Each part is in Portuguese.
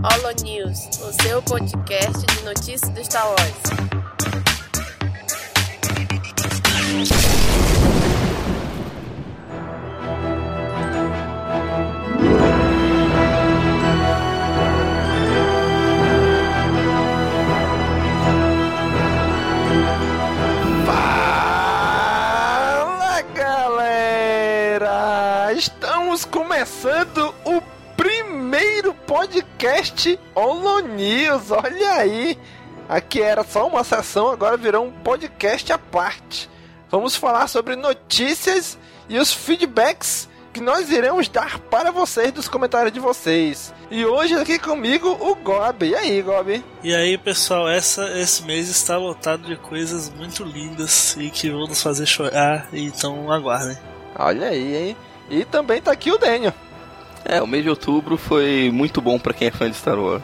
Holo News, o seu podcast de notícias do Star Wars. Fala galera! Estamos começando o primeiro podcast Holo News. Olha aí! Aqui era só uma sessão, agora virou um podcast à parte. Vamos falar sobre notícias e os feedbacks que nós iremos dar para vocês dos comentários de vocês. E hoje aqui comigo o Gob. E aí, Gob? E aí, pessoal, essa, esse mês está lotado de coisas muito lindas e que vão nos fazer chorar, então aguardem. Olha aí, hein? E também tá aqui o Daniel. É, o mês de outubro foi muito bom pra quem é fã de Star Wars.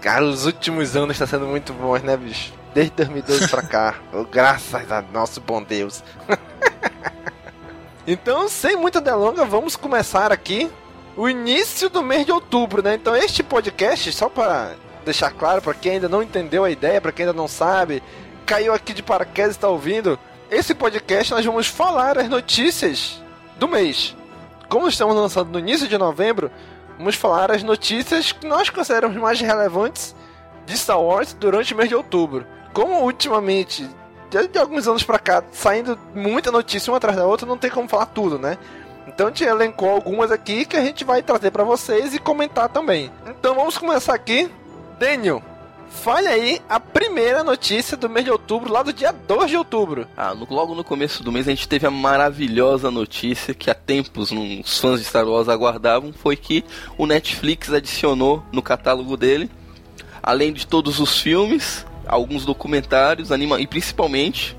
Cara, os últimos anos tá sendo muito bons, né, bicho? Desde 2012 pra cá. Oh, graças a nosso bom Deus. então, sem muita delonga, vamos começar aqui o início do mês de outubro, né? Então, este podcast, só para deixar claro para quem ainda não entendeu a ideia, para quem ainda não sabe, caiu aqui de paraquedas e está ouvindo, esse podcast nós vamos falar as notícias do mês. Como estamos lançando no início de novembro, vamos falar as notícias que nós consideramos mais relevantes de Star Wars durante o mês de outubro. Como ultimamente, de, alguns anos pra cá, saindo muita notícia uma atrás da outra, não tem como falar tudo, né? Então a gente elencou algumas aqui que a gente vai trazer para vocês e comentar também. Então vamos começar aqui. Daniel, fale aí a primeira notícia do mês de outubro, lá do dia 2 de outubro. Ah, no- logo no começo do mês a gente teve a maravilhosa notícia que há tempos os fãs de Star Wars aguardavam, foi que o Netflix adicionou no catálogo dele, além de todos os filmes, alguns documentários, anima e principalmente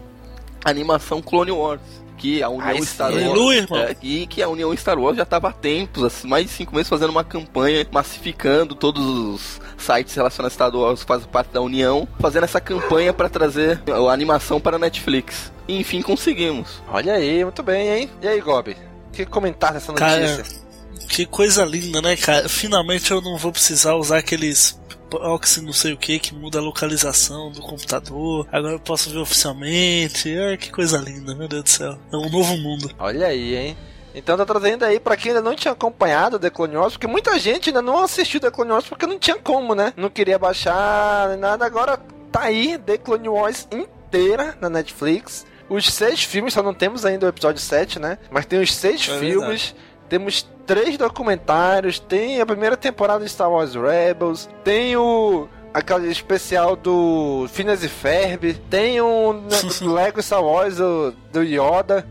a animação Clone Wars. Que a União Ai, Star. Wars. É, e que a União Star Wars já estava há tempos, assim, mais de cinco meses, fazendo uma campanha, massificando todos os sites relacionados a Star Wars que fazem parte da União, fazendo essa campanha para trazer a animação para a Netflix. E enfim conseguimos. Olha aí, muito bem, hein? E aí, Gob? O que comentar dessa Cara, notícia? Que coisa linda, né, cara? Finalmente eu não vou precisar usar aqueles proxy não sei o que que muda a localização do computador. Agora eu posso ver oficialmente. Ai, que coisa linda, meu Deus do céu. É um novo mundo. Olha aí, hein? Então tá trazendo aí pra quem ainda não tinha acompanhado The Clone Wars, porque muita gente ainda não assistiu The Clone Wars porque não tinha como, né? Não queria baixar, nem nada. Agora tá aí The Clone Wars inteira na Netflix. Os seis filmes, só não temos ainda o episódio 7, né? Mas tem os seis É filmes. Temos três documentários. Tem a primeira temporada de Star Wars Rebels. Tem o. Aquele especial do Phineas e Ferb. Tem um Lego Star Wars do, do Yoda.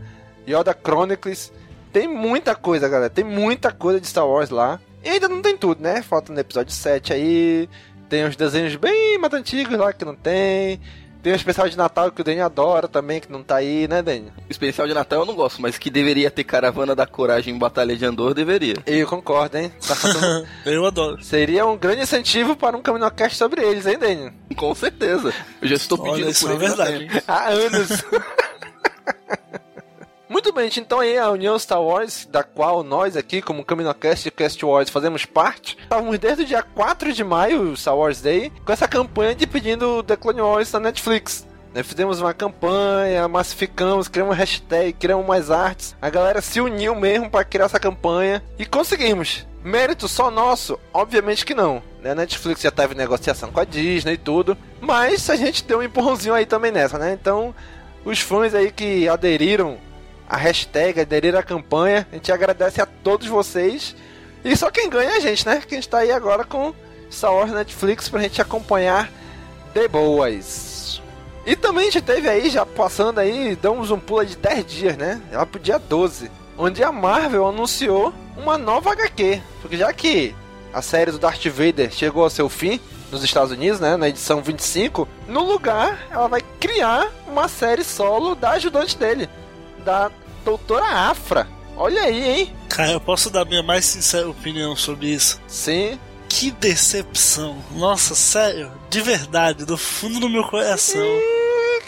Yoda Chronicles. Tem muita coisa, galera. Tem muita coisa de Star Wars lá. E ainda não tem tudo, né? Falta no episódio 7 aí. Tem uns desenhos bem mais antigos lá que não tem. Tem um especial de Natal que o Daniel adora também, que não tá aí, né, Daniel? O especial de Natal eu não gosto, mas que deveria ter Caravana da Coragem em Batalha de Andor, deveria. Eu concordo, hein? Tá faltando- Eu adoro. Seria um grande incentivo para um Caminocast sobre eles, hein, Daniel? Com certeza. Eu já estou pedindo Olha, isso por é eles há verdade. Há anos. Muito bem. Então aí a União Star Wars, da qual nós aqui, como Caminocast e Cast Wars, fazemos parte, estávamos desde o dia 4 de maio, Star Wars Day, com essa campanha de pedindo The Clone Wars na Netflix. Né, fizemos uma campanha, massificamos, criamos hashtag, criamos mais artes. A galera se uniu mesmo para criar essa campanha e conseguimos. Mérito só nosso? Obviamente que não. Né? A Netflix já teve negociação com a Disney e tudo. Mas a gente deu um empurrãozinho aí também nessa, né? Então, os fãs aí que aderiram à hashtag, aderiram à campanha, a gente agradece a todos vocês. E só quem ganha é a gente, né? Que a gente tá aí agora com Star Wars Netflix pra gente acompanhar de boas. E também a gente teve aí, já passando aí, damos um pulo de 10 dias, né? Lá pro dia 12. Onde a Marvel anunciou uma nova HQ. Porque já que a série do Darth Vader chegou ao seu fim nos Estados Unidos, né? Na edição 25, no lugar ela vai criar uma série solo da ajudante dele, da Doutora Afra. Olha aí, hein? Cara, eu posso dar minha mais sincera opinião sobre isso. Sim. Que decepção. Nossa, sério, de verdade, do fundo do meu coração.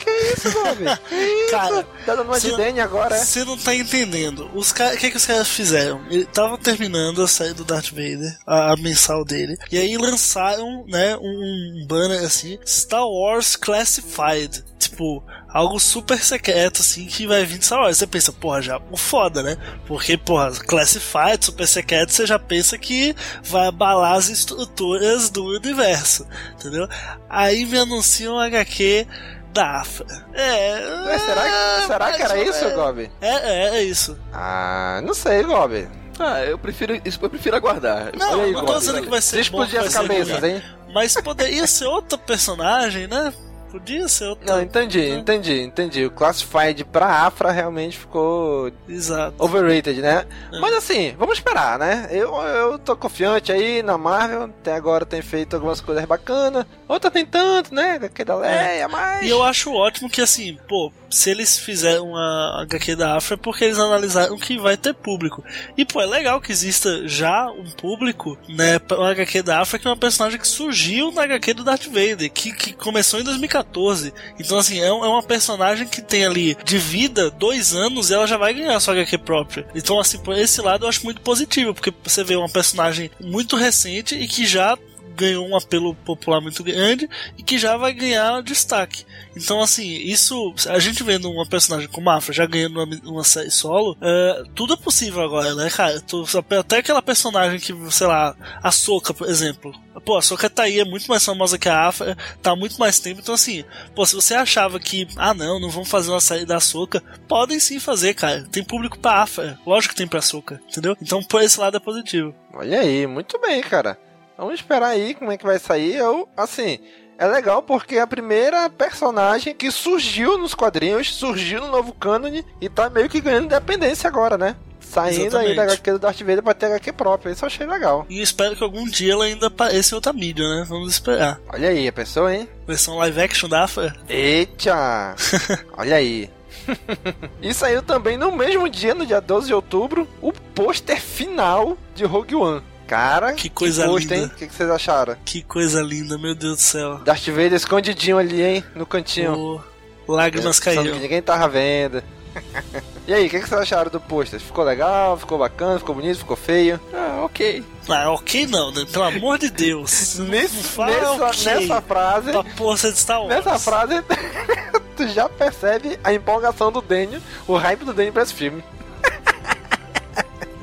Que isso? Que isso? Cara, tá dando uma de Danny agora, é? Você não tá entendendo. Os caras, o que, que os caras fizeram? Eles estavam terminando a série do Darth Vader, a, a mensal dele, e aí lançaram, né, um, um banner assim, Star Wars Classified, tipo algo super secreto assim que vai vir de Star Wars. Você pensa, porra, já o foda, né? Porque, porra, Classified, super secreto, você já pensa que vai abalar as estruturas do universo, entendeu? Aí me anunciam um HQ da AFA. É. Mas será, que- será que era isso, menos. Gob? É, é, é isso. Ah, não sei, Gob. Ah, eu prefiro isso, eu prefiro aguardar. Não, aí, não tô dizendo que vai ser que explodir vai as ser cabeças, ruim. hein? Mas poderia ser outra personagem, né? Podia ser outra. Não, entendi, entendi, entendi. O Classified pra Afra realmente ficou Exato. overrated, né? É. Mas assim, vamos esperar, né? Eu, eu tô confiante aí na Marvel. Até agora tem feito algumas coisas bacanas. Outra nem tanto, né? HQ da Leia, mas. E eu acho ótimo que, assim, pô, se eles fizeram a HQ da Afra é porque eles analisaram que vai ter público. E, pô, é legal que exista já um público, né, pra uma HQ da Afra, que é uma personagem que surgiu na HQ do Darth Vader, que, que começou em 2014. Então, assim, é, um- é uma personagem que tem ali de vida dois anos e ela já vai ganhar sua HQ própria. Então, assim, por esse lado eu acho muito positivo, porque você vê uma personagem muito recente e que já ganhou um apelo popular muito grande e que já vai ganhar destaque. Então, assim, isso, a gente vendo uma personagem como Afra já ganhando uma, uma série solo, é, tudo é possível agora, né, cara? Tu- até aquela personagem que, sei lá, a Soca, por exemplo. Pô, a Soca tá aí, é muito mais famosa que a Afra, tá há muito mais tempo. Então, assim, pô, se você achava que, ah, não, não vão fazer uma série da Soca, podem sim fazer, cara. Tem público pra Afra, lógico que tem pra Soca, entendeu? Então, por esse lado é positivo. Olha aí, muito bem, cara. Vamos esperar aí como é que vai sair. Eu, assim, é legal porque é a primeira personagem que surgiu nos quadrinhos, surgiu no novo cânone e tá meio que ganhando independência agora, né? Saindo aí Exatamente. da HQ do Darth Vader pra ter HQ própria. Isso eu achei legal. E espero que algum dia ela ainda apareça em outra mídia, né? Vamos esperar. Olha aí, a pessoa, hein? Versão live action da Afra. Eita! Olha aí. e saiu também no mesmo dia, no dia 12 de outubro, o pôster final de Rogue One. Cara, Que coisa hein? linda. O que, que vocês acharam? Que coisa linda, meu Deus do céu. Darth Vader escondidinho ali, hein? No cantinho. Pô, lágrimas que caíram. ninguém tava vendo. e aí, o que, que vocês acharam do pôster? Ficou legal? Ficou bacana? Ficou bonito? Ficou feio? Ah, ok. Ah, ok não, né? Pelo amor de Deus. Nesse, nessa, ok. nessa frase, Pra força de Star Wars. nessa frase, tu já percebe a empolgação do Daniel, o hype do Daniel pra esse filme.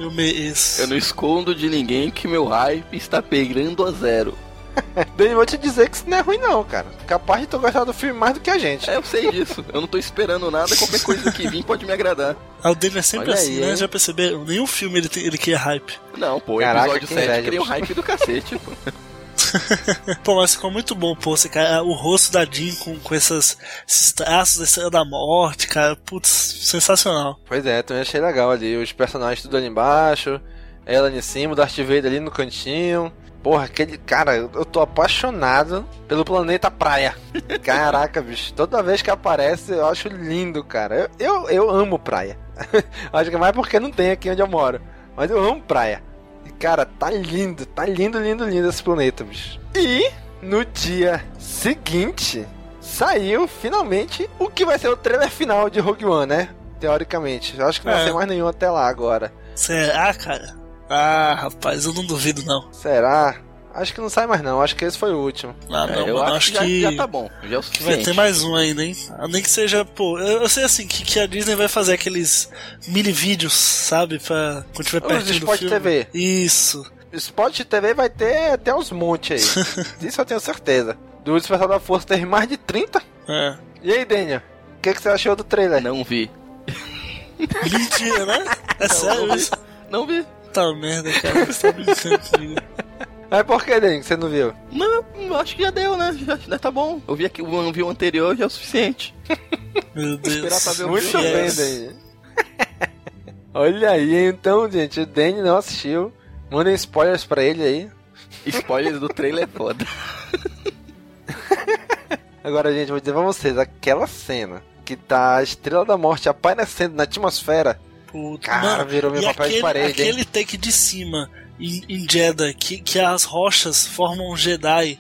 Eu mereço. Eu não escondo de ninguém que meu hype está pegando a zero. Daniel, vou te dizer que isso não é ruim não, cara. Capaz de tu gostar do filme mais do que a gente. É, eu sei disso. Eu não tô esperando nada, qualquer coisa que vir pode me agradar. Ah, o Dave é sempre Olha assim, aí, né? hein? Já perceberam? Nenhum filme ele, tem, ele cria hype. Não, pô, Caraca, episódio que 7 inveja, cria um hype do cacete, pô. Pô, mas ficou muito bom, pô. Você, cara, o rosto da Jean com, com essas, esses traços da Estrela da Morte, cara. Putz, sensacional. Pois é, também achei legal ali. Os personagens tudo ali embaixo, ela ali em cima, o Darth Vader ali no cantinho. Porra, aquele. Cara, eu tô apaixonado pelo planeta praia. Caraca, bicho. Toda vez que aparece, eu acho lindo, cara. Eu, eu, eu amo praia. acho que é mais porque não tem aqui onde eu moro. Mas eu amo praia. E, cara, tá lindo, tá lindo, lindo, lindo esse planeta, bicho. E no dia seguinte, saiu finalmente o que vai ser o trailer final de Rogue One, né? Teoricamente. Eu acho que não vai É. ser mais nenhum até lá agora. Será, cara? Ah, rapaz, eu não duvido, não. Será? Acho que não sai mais não. Acho que esse foi o último. Ah, É, não, eu mano, acho, acho que, já, já tá bom. Já é o Que vai suficiente. ter mais um ainda, hein? Nem que seja, pô, eu, eu sei assim, que, que a Disney vai fazer aqueles mini vídeos, sabe? Pra quando tiver perto do Spot filme. TV. Isso. Spot TV vai ter até uns montes aí. Isso eu tenho certeza. Do Despertar da Força teve mais de 30. É. E aí, Daniel? O que, que você achou do trailer? Não vi. Mentira, né? É sério não vi. isso? Não vi. Tá merda, cara. Você tá brincando comigo. Mas por que, que você não viu? Não, eu acho que já deu, né? Já, já tá bom. Eu vi aqui, eu vi o anterior, já é o suficiente. Meu Deus. Esperar pra ver o Muito bem. Daniel. Olha aí, então, gente. O Daniel não assistiu. Mandem spoilers pra ele aí. Spoilers do trailer é foda. Agora, gente, vou dizer pra vocês, aquela cena que tá a Estrela da Morte aparecendo na atmosfera, Puta, cara, mano, virou meu papel aquele, de parede, hein? aquele take de cima em, em Jeddah, que, que as rochas formam um Jedi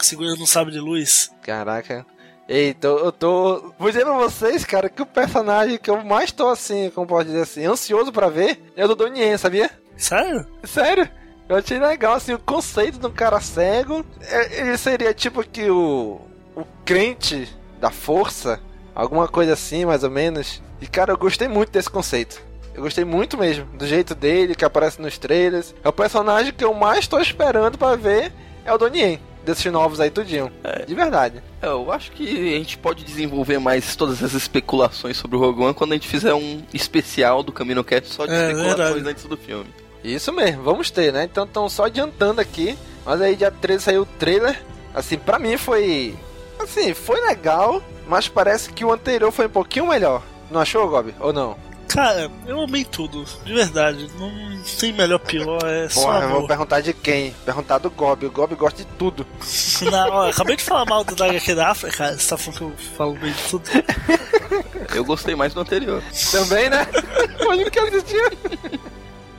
segurando um sabre de luz. Caraca. Eita, eu tô. Vou dizer pra vocês, cara, que o personagem que eu mais tô assim, como pode dizer assim, ansioso pra ver é o do Donnie, sabia? Sério? Sério? Eu achei legal, assim, o conceito do cara cego. é- Ele seria tipo que o. o crente da força, alguma coisa assim, mais ou menos. E cara, eu gostei muito desse conceito. Eu gostei muito mesmo, do jeito dele, que aparece nos trailers. É o personagem que eu mais tô esperando pra ver, é o Donnie, desses novos aí tudinho. De verdade. É, eu acho que a gente pode desenvolver mais todas as especulações sobre o Rogue One quando a gente fizer um especial do Camino Cast só de É, especulações verdade. antes do filme. Isso mesmo, vamos ter, né? Então estão só adiantando aqui. Mas aí dia 13 saiu o trailer. Assim, pra mim foi. Assim, foi legal, mas parece que o anterior foi um pouquinho melhor. Não achou, Gob? Ou não? Cara, eu amei tudo, de verdade. Não tem melhor pior, é só Porra, eu vou perguntar de quem? Perguntar do Gob. O Gob gosta de tudo. Não, ó, acabei de falar mal do da HQ da África, cara. Você tá falando que eu falo bem de tudo? Eu gostei mais do anterior. Também, né? Pode que eu assistia.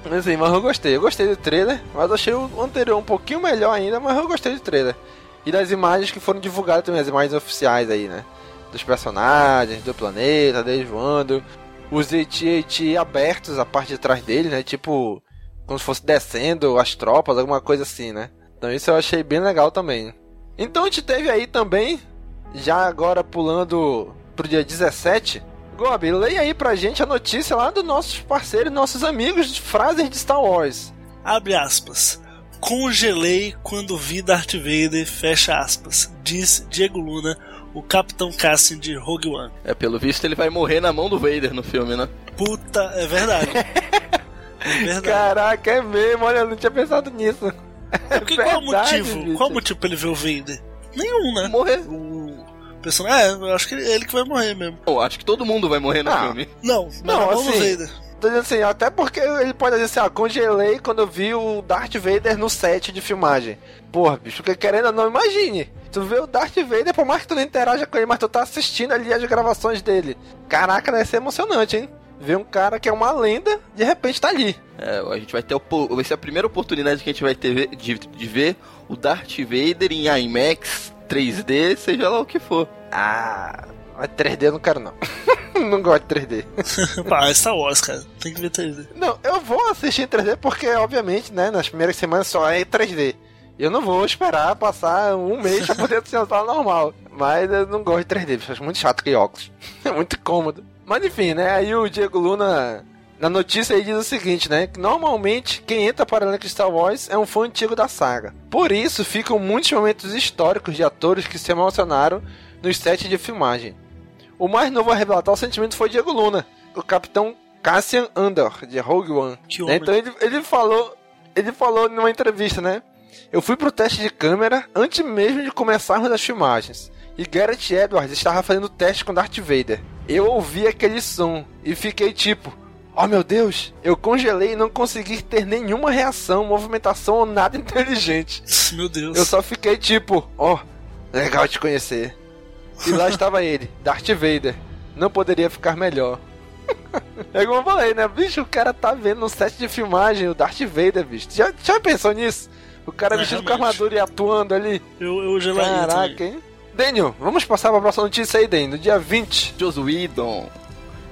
Mas assim, mas eu gostei. Eu gostei do trailer, mas achei o anterior um pouquinho melhor ainda, mas eu gostei do trailer. E das imagens que foram divulgadas também, as imagens oficiais aí, né? Dos personagens, do planeta, deles voando. Os AT-AT abertos, a parte de trás dele, né? Tipo, como se fosse descendo as tropas, alguma coisa assim, né? Então isso eu achei bem legal também. Então a gente teve aí também, já agora pulando pro dia 17, Gob, leia aí pra gente a notícia lá dos nossos parceiros, nossos amigos de frases de Star Wars. Abre aspas. Congelei quando vi Darth Vader, fecha aspas. Diz Diego Luna, o Capitão Cassian de Rogue One. É, pelo visto ele vai morrer na mão do Vader no filme, né? Puta, é verdade. É verdade. Caraca, é mesmo, olha, eu não tinha pensado nisso. Porque qual é o verdade, motivo? bicho. Qual é o motivo pra ele ver o Vader? Nenhum, né? Morrer. O personagem. É, eu acho que ele, ele que vai morrer mesmo. Eu acho que todo mundo vai morrer no Ah. filme. Não, Não, assim, Vader. Assim, até porque ele pode dizer assim, ah, congelei quando eu vi o Darth Vader no set de filmagem. Porra, bicho, que querendo ou não, imagine. Tu vê o Darth Vader, por mais que tu não interaja com ele, mas tu tá assistindo ali as gravações dele. Caraca, deve ser emocionante, hein? Ver um cara que é uma lenda, de repente tá ali. É, a gente vai ter opo- vai ser a primeira oportunidade que a gente vai ter de, de ver o Darth Vader em IMAX 3D, seja lá o que for. Ah, mas 3D eu não quero não. não gosto de 3D. Pá, Star Wars, cara. Tem que ver 3D. Não, eu vou assistir em 3D porque, obviamente, né, nas primeiras semanas só é em 3D. Eu não vou esperar passar um mês pra poder uma sala normal. Mas eu não gosto de 3D, bicho, acho muito chato que óculos. É muito cômodo. Mas enfim, né, aí o Diego Luna, na notícia aí diz o seguinte, né, que normalmente quem entra para o elenco de Star Wars é um fã antigo da saga. Por isso, ficam muitos momentos históricos de atores que se emocionaram nos sets de filmagem. O mais novo a revelar tal sentimento foi Diego Luna, o capitão Cassian Andor, de Rogue One. Né. Então ele, ele falou. Ele falou numa entrevista, né? Eu fui pro teste de câmera antes mesmo de começarmos as filmagens. E Gareth Edwards estava fazendo o teste com Darth Vader. Eu ouvi aquele som e fiquei tipo. Oh meu Deus, eu congelei e não consegui ter nenhuma reação, movimentação ou nada inteligente. Meu Deus. Eu só fiquei tipo, ó, legal te conhecer. E lá estava ele, Darth Vader. Não poderia ficar melhor. É como eu falei, né? Bicho, o cara tá vendo no set de filmagem o Darth Vader, bicho. Já, já pensou nisso? O cara É, vestido com armadura e atuando ali. Eu, eu gelaria Caraca, também. hein? Daniel, vamos passar pra próxima notícia aí, Daniel. No dia 20. Joss Whedon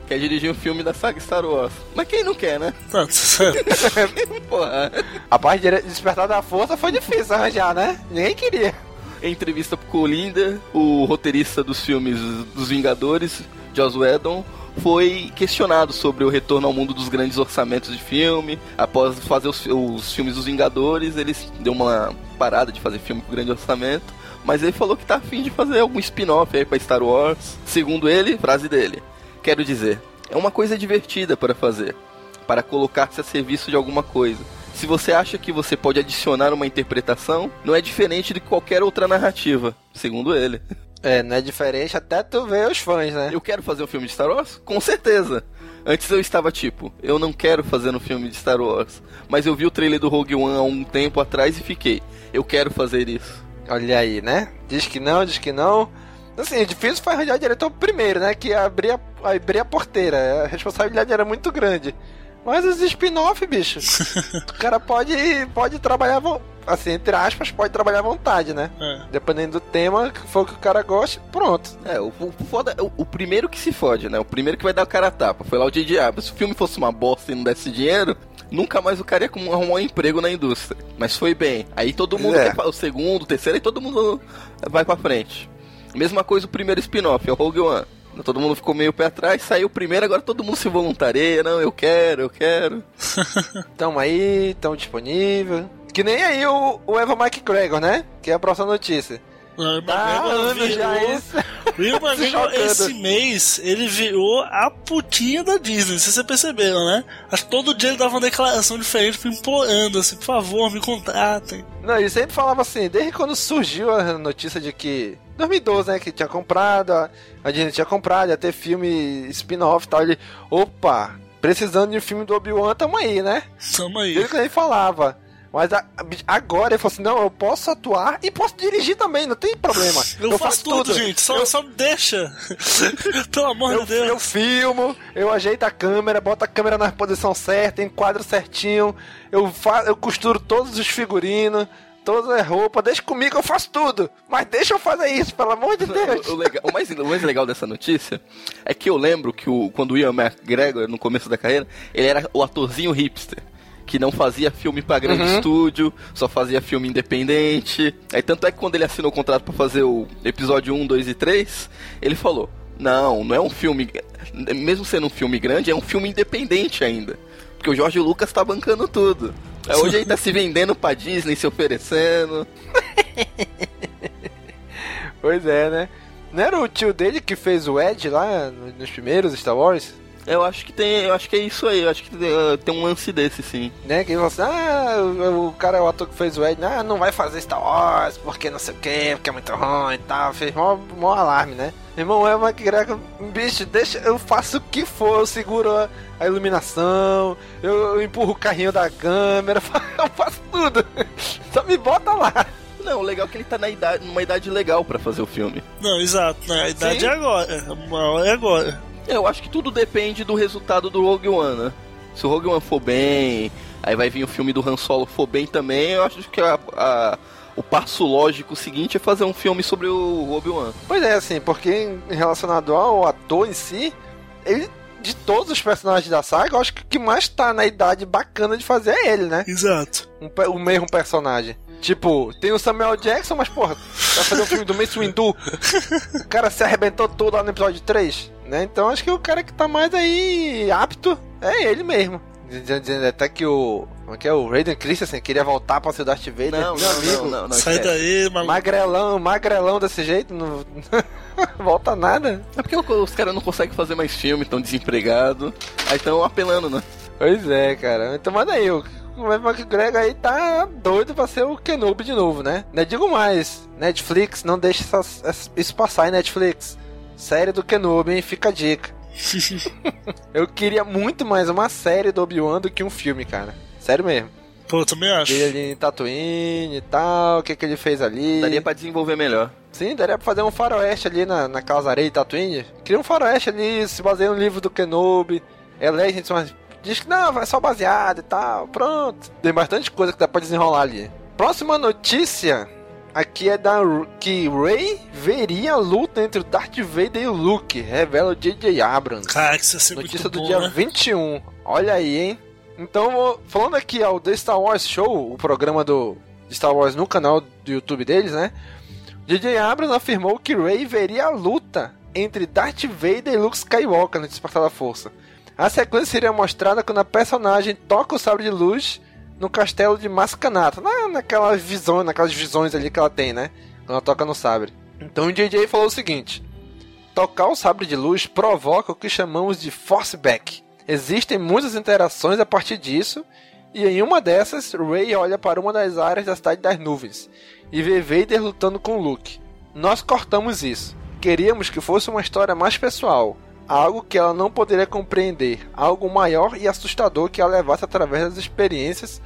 quer dirigir um filme da saga Star Wars. Mas quem não quer, né? Sério. Porra. A parte de Despertar da Força foi difícil arranjar, né? Ninguém queria. Em entrevista com o Linda, o roteirista dos filmes dos Vingadores, Joss Whedon, foi questionado sobre o retorno ao mundo dos grandes orçamentos de filme. Após fazer os, os filmes dos Vingadores, ele deu uma parada de fazer filme com grande orçamento. Mas ele falou que tá afim de fazer algum spin-off aí pra Star Wars. Segundo ele, frase dele: Quero dizer, é uma coisa divertida para fazer, para colocar-se a serviço de alguma coisa. Se você acha que você pode adicionar uma interpretação, não é diferente de qualquer outra narrativa, segundo ele. É, não é diferente até tu ver os fãs, né? Eu quero fazer um filme de Star Wars? Com certeza. Antes eu estava tipo, eu não quero fazer um filme de Star Wars, mas eu vi o trailer do Rogue One há um tempo atrás e fiquei, eu quero fazer isso. Olha aí, né? Diz que não, diz que não. Assim, é difícil foi arranjar diretor primeiro, né? Que abrir a, abrir a porteira. A responsabilidade era muito grande. Mas os spin-off, bicho, o cara pode, pode trabalhar, assim, entre aspas, pode trabalhar à vontade, né? É. Dependendo do tema, que for que o cara goste, pronto. É, o, o foda o, o primeiro que se fode, né? O primeiro que vai dar o cara a tapa. Foi lá o J.J. Abrams. Se o filme fosse uma bosta e não desse dinheiro, nunca mais o cara ia com- arrumar um emprego na indústria. Mas foi bem. Aí todo mundo É. quer o segundo, o terceiro, e todo mundo vai pra frente. Mesma coisa o primeiro spin-off, é o Rogue One. Todo mundo ficou meio pé atrás, saiu primeiro, agora todo mundo se voluntaria. Não, eu quero, eu quero. Tamo aí, tamo disponível. Que nem aí o, o Eva McGregor, né? Que é a próxima notícia. Não, Tá anos já virou- Ian McGregor, chocando. esse mês, ele virou a putinha da Disney, se você perceberam, né? Acho que todo dia ele dava uma declaração diferente, implorando assim, por favor, me contratem. Não, ele sempre falava assim, desde quando surgiu a notícia de que. 2012, né? Que tinha comprado, a a Disney tinha comprado, ia ter filme spin-off e tal. Ele, opa, precisando de um filme do Obi-Wan, tamo aí, né? Tamo aí. Ele que nem falava. Mas a- agora ele falou assim: não, eu posso atuar e posso dirigir também, não tem problema. Eu, faço, tudo, gente, só, só me deixa. Pelo amor Eu, de Deus. eu filmo, eu ajeito a câmera, boto a câmera na posição certa, enquadro certinho, eu, fa eu costuro todos os figurinos, todas as roupas, deixa comigo, eu faço tudo. Mas deixa eu fazer isso, pelo amor de Deus. O, o legal- o mais, o mais legal dessa notícia é que eu lembro que o, quando o Ian McGregor, no começo da carreira, ele era o atorzinho hipster. Que não fazia filme pra grande Uhum. estúdio, só fazia filme independente. Aí tanto é que quando ele assinou o contrato pra fazer o episódio 1, 2 e 3, ele falou: Não, não é um filme. Mesmo sendo um filme grande, é um filme independente ainda. Porque o Jorge Lucas tá bancando tudo. Aí Hoje ele tá se vendendo pra Disney, se oferecendo. Pois é, né? Não era o tio dele que fez o Ed lá no- nos primeiros Star Wars? Eu acho que tem. Eu acho que é isso aí. Eu acho que eh, tem um lance desse, sim. Né? Que assim: ah, o, o cara, o ator que fez o Ed, ah, não vai fazer Star Wars porque não sei o que, porque é muito ruim e tal. Fez mó, mó alarme, né? Irmão, é uma McGregor, bicho, deixa, eu faço o que for, eu seguro a, a iluminação, eu, eu empurro o carrinho da câmera, eu faço tudo. Só me bota lá. Não, o legal é que ele tá na idade, numa idade legal pra fazer o filme. Não, exato, né? A idade Sim. é agora. Uma hora é agora. Eu acho que tudo depende do resultado do Rogue One, né? Se o Rogue One for bem, aí vai vir o filme do Han Solo for bem também, eu acho que a- a- o passo lógico seguinte é fazer um filme sobre o Obi-Wan. Pois é, assim, porque em- relacionado ao ator em si, ele, de todos os personagens da saga, eu acho que o que mais tá na idade bacana de fazer é ele, né? Exato. um, o mesmo personagem. Tipo, tem o Samuel Jackson, mas porra, vai fazer um filme do Mace Windu. O cara se arrebentou todo lá no episódio 3, né? Então acho que o cara que tá mais aí apto é ele mesmo. Dizendo, até que o. Como é que é? O Raiden Christensen queria voltar pra ser o Darth Vader. Não, Meu não, amigo, não, não, não, Sai daí, maluco. Magrelão, magrelão desse jeito, não. volta nada. É porque os caras não conseguem fazer mais filme, estão desempregados, aí estão apelando, né? Pois é, cara. Então manda aí, o o Evan McGregor aí tá doido pra ser o Kenobi de novo, né? Não digo mais, Netflix, não essas- essa- isso passar aí, Netflix. Série do Kenobi, hein? Fica a dica. Eu queria muito mais uma série do Obi-Wan do que um filme, cara. Sério mesmo. Pô, eu também acho. Ele ali em Tatooine e tal, o que que ele fez ali. Daria pra desenvolver melhor. Sim, daria pra fazer um faroeste ali na, na Casa Areia de Tatooine. Cria um faroeste ali, se baseia no livro do Kenobi. É Legends, mas diz que não, é só baseado e tal. Pronto. Tem bastante coisa que dá pra desenrolar ali. Próxima notícia aqui é da que Rey veria a luta entre o Darth Vader e o Luke. Revela o J.J. Abrams. Cara, que isso ia ser Notícia do bom, dia né? 21. Olha aí, hein? Então, falando aqui ao The Star Wars Show, o programa do Star Wars no canal do YouTube deles, né? J.J. Abrams afirmou que Rey veria a luta entre Darth Vader e Luke Skywalker no Despertar da Força. A sequência seria mostrada quando a personagem toca o sabre de luz no castelo de Mascanata, na, naquelas visões, naquelas visões ali que ela tem, né? Quando ela toca no sabre. Então o JJ falou o seguinte: Tocar o sabre de luz provoca o que chamamos de forceback. Existem muitas interações a partir disso, e em uma dessas, Rey olha para uma das áreas da Cidade das Nuvens e vê Vader lutando com Luke. Nós cortamos isso. Queríamos que fosse uma história mais pessoal, algo que ela não poderia compreender, algo maior e assustador que a levasse através das experiências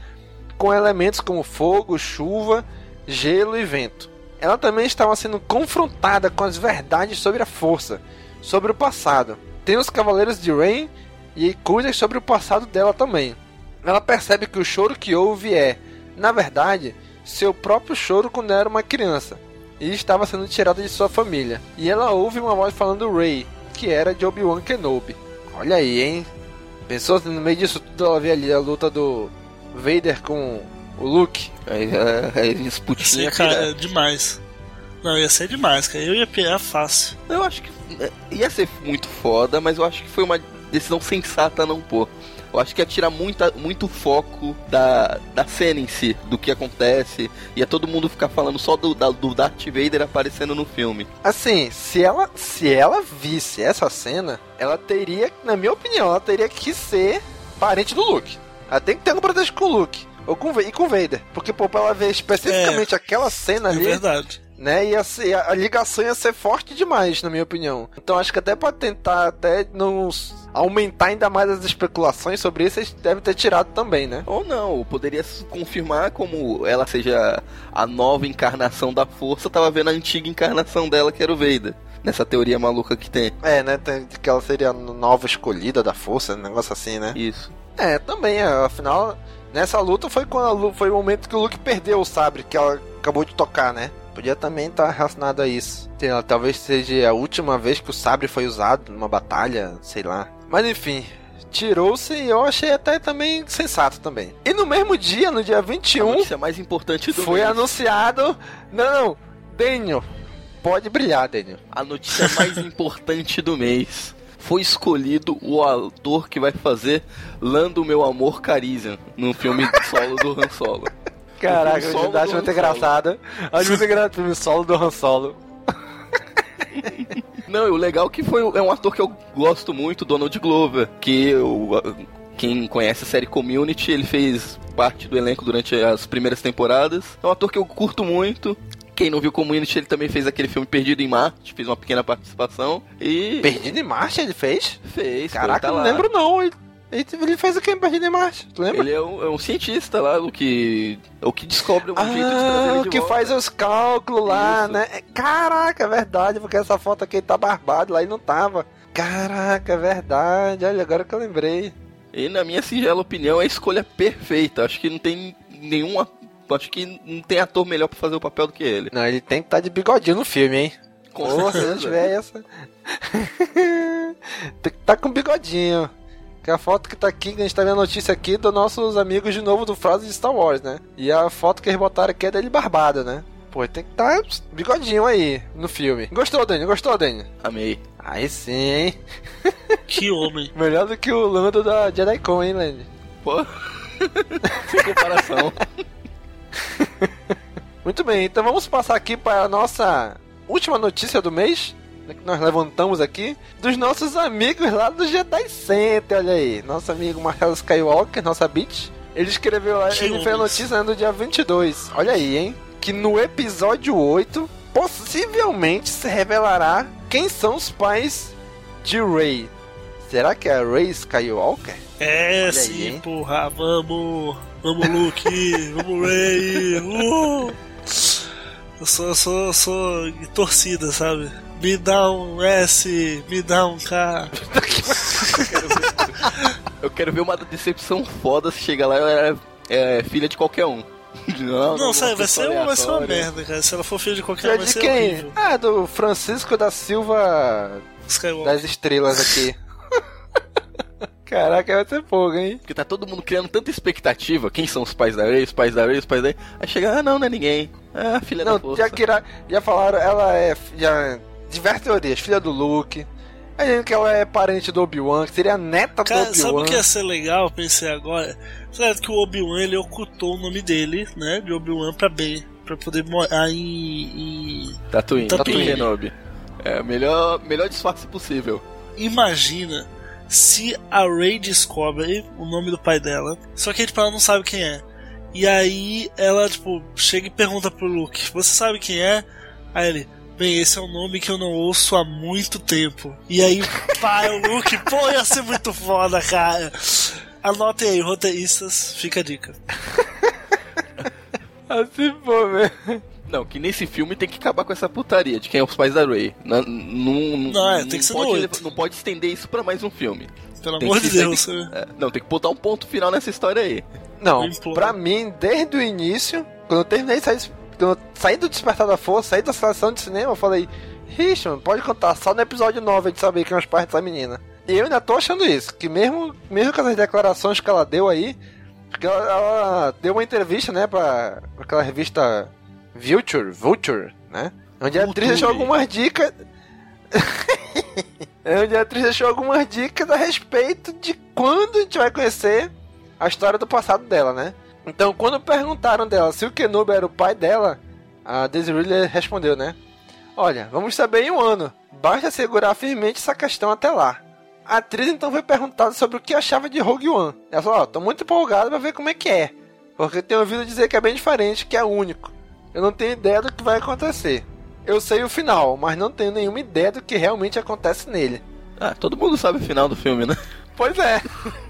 com elementos como fogo, chuva, gelo e vento. Ela também estava sendo confrontada com as verdades sobre a força, sobre o passado. Tem os Cavaleiros de Rain e coisas sobre o passado dela também. Ela percebe que o choro que ouve é, na verdade, seu próprio choro quando era uma criança e estava sendo tirada de sua família. E ela ouve uma voz falando Ray, que era de Obi-Wan Kenobi. Olha aí, hein? Pensou no meio disso tudo ela vê ali a luta do Vader com o Luke. Aí, aí eles Isso putinha, aí, cara, é demais. Não, ia ser demais, cara. Eu ia pegar fácil. Eu acho que é, ia ser muito foda, mas eu acho que foi uma decisão sensata não pôr. Eu acho que ia tirar muita, muito foco da, da cena em si, do que acontece. Ia todo mundo ficar falando só do, da- do Darth Vader aparecendo no filme. Assim, se ela, se ela visse essa cena, ela teria, na minha opinião, ela teria que ser parente do Luke. Ela tem que ter um protesto com o Luke. Ou com, e com o Vader. Porque, pô, pra ela ver especificamente aquela cena É ali, verdade. Né? Ia ser, a ligação ia ser forte demais, na minha opinião. Então acho que até pra tentar até nos aumentar ainda mais as especulações sobre isso, eles devem ter tirado também, né? Ou não, poderia se confirmar como ela seja a nova encarnação da força, tava vendo a antiga encarnação dela, que era o Vader. Nessa teoria maluca que tem. É, né? Que ela seria a nova escolhida da força, um negócio assim, né? Isso. É, também, é, afinal, nessa luta foi quando a Lu- foi o momento que o Luke perdeu o sabre que ela acabou de tocar, né? Podia também estar relacionado a isso. Sei lá, talvez seja a última vez que o sabre foi usado numa batalha, sei lá. Mas enfim, tirou-se e eu achei até também sensato também. E no mesmo dia, no dia A 21, notícia mais importante foi mês. anunciado. Não, Daniel, pode brilhar, Daniel. A notícia mais importante do mês. Foi escolhido o ator que vai fazer Lando Meu Amor Carizian no filme solo do Han Solo. Caraca, eu acho muito engraçado. Acho muito engraçado o filme solo do Han Solo. Não, e o legal é que foi é um ator que eu gosto muito, Donald Glover, que eu, quem conhece a série Community, ele fez parte do elenco durante as primeiras temporadas. É um ator que eu curto muito. Quem não viu Community, ele também fez aquele filme Perdido em Marte, fez uma pequena participação e Perdido em Marte ele fez? fez. Caraca, tá eu não lembro não. Ele, ele- ele fez o que em Marte? Tu lembra? Ele é um, é um cientista lá, o que o que descobre um jeito de trazer Ah, ele o de que volta. faz os cálculos lá, Isso. né? É, Caraca, é verdade, porque essa foto aqui tá barbado, lá ele não tava. Caraca, é verdade. Olha, agora que eu lembrei. E na minha singela opinião, é a escolha perfeita. Acho que não tem nenhum. Acho que não tem ator melhor pra fazer o papel do que ele. Não, ele tem que estar de bigodinho no filme, hein? Com Pô, se não certeza. tiver essa. tem que estar com bigodinho. Que a foto que tá aqui, que a gente tá vendo a notícia aqui dos nossos amigos de novo do Frase de Star Wars, né? E a foto que eles botaram aqui é dele barbado, né? Pô, tem que estar bigodinho aí no filme. Gostou, Dani? Gostou, Dani? Amei. Aí sim, hein? Que homem. Melhor do que o Lando da JediCon, hein, Landy? Pô. Sem comparação. Muito bem, então vamos passar aqui para a nossa última notícia do mês, né, que nós levantamos aqui, dos nossos amigos lá do Jedi Center, olha aí. Nosso amigo Marcelo Skywalker, nossa beat, ele escreveu lá, Que ele fez a notícia né, no dia 22, olha aí, hein? Que no episódio 8, possivelmente se revelará quem são os pais de Rey. Será que é a Rey Skywalker? É, aí, sim, hein? porra. Vamos. Vamos, Luke. vamos, Ray. Uh! Eu sou, eu sou, eu sou torcida, sabe? Me dá um S, me dá um K. Eu quero ver uma decepção foda se chegar lá e ela era é, filha de qualquer um. Não, Não, sério, vai ser, uma- vai ser uma merda, cara. Se ela for filha de qualquer um, vai de ser quem? horrível. Ah, do Francisco da Silva Skywalker. das estrelas aqui. Caraca, vai ser fogo, hein? Porque tá todo mundo criando tanta expectativa. Quem são os pais da Rey, os pais da Rey, os pais da Rey. Aí chega, ah, não, não é ninguém. Ah, filha da Não, força. já, queira, já falaram, ela é. Já, diversas teorias, filha do Luke. Aí dizendo que ela é parente do Obi-Wan, que seria a neta Cara, do sabe o Obi-Wan. que ia ser legal? Eu pensei agora. Certo que o Obi-Wan ele ocultou o nome dele, né? De Obi-Wan pra B. Pra poder morar em. em... Tatooine, Tatooine. Tatooine. É, melhor, melhor disfarce possível. Imagina se a Rey descobre o nome do pai dela, só que tipo, ela não sabe quem é. E aí ela, tipo, chega e pergunta pro Luke: Você sabe quem é? Aí ele. Bem, esse é um nome que eu não ouço há muito tempo. E aí, pai, o Luke, pô, ia ser muito foda, cara. Anotem aí, roteiristas, fica a dica. Assim, pô, velho. Não, que nesse filme tem que acabar com essa putaria de quem é os pais da Ray. Não, não, Não, é, tem que ser pode, não pode estender isso pra mais um filme. Pelo Tem amor de Deus. É, não, tem que botar um ponto final nessa história aí. Não, pra mim, desde o início, quando eu terminei de sair, eu saí do Despertar da Força, saí da seleção de cinema, eu falei, Ixi, mano, pode contar só no episódio 9 a gente saber quem é os pais dessa menina. E eu ainda tô achando isso, que mesmo, mesmo com as declarações que ela deu aí, porque ela, ela deu uma entrevista, né, pra, pra aquela revista Vulture, Vulture, né? Onde a atriz deixou algumas dicas. onde a atriz deixou algumas dicas a respeito de quando a gente vai conhecer a história do passado dela, né? Então, quando perguntaram dela se o Kenobi era o pai dela, a Daisy Ridley respondeu, né? Olha, vamos saber em um ano. Basta segurar firmemente essa questão até lá. A atriz então foi perguntada sobre o que achava de Rogue One. Ela falou, ó, tô muito empolgada pra ver como é que é. Porque tenho ouvido dizer que é bem diferente, que é único. Eu não tenho ideia do que vai acontecer. Eu sei o final, mas não tenho nenhuma ideia do que realmente acontece nele. Ah, todo mundo sabe o final do filme, né? Pois é.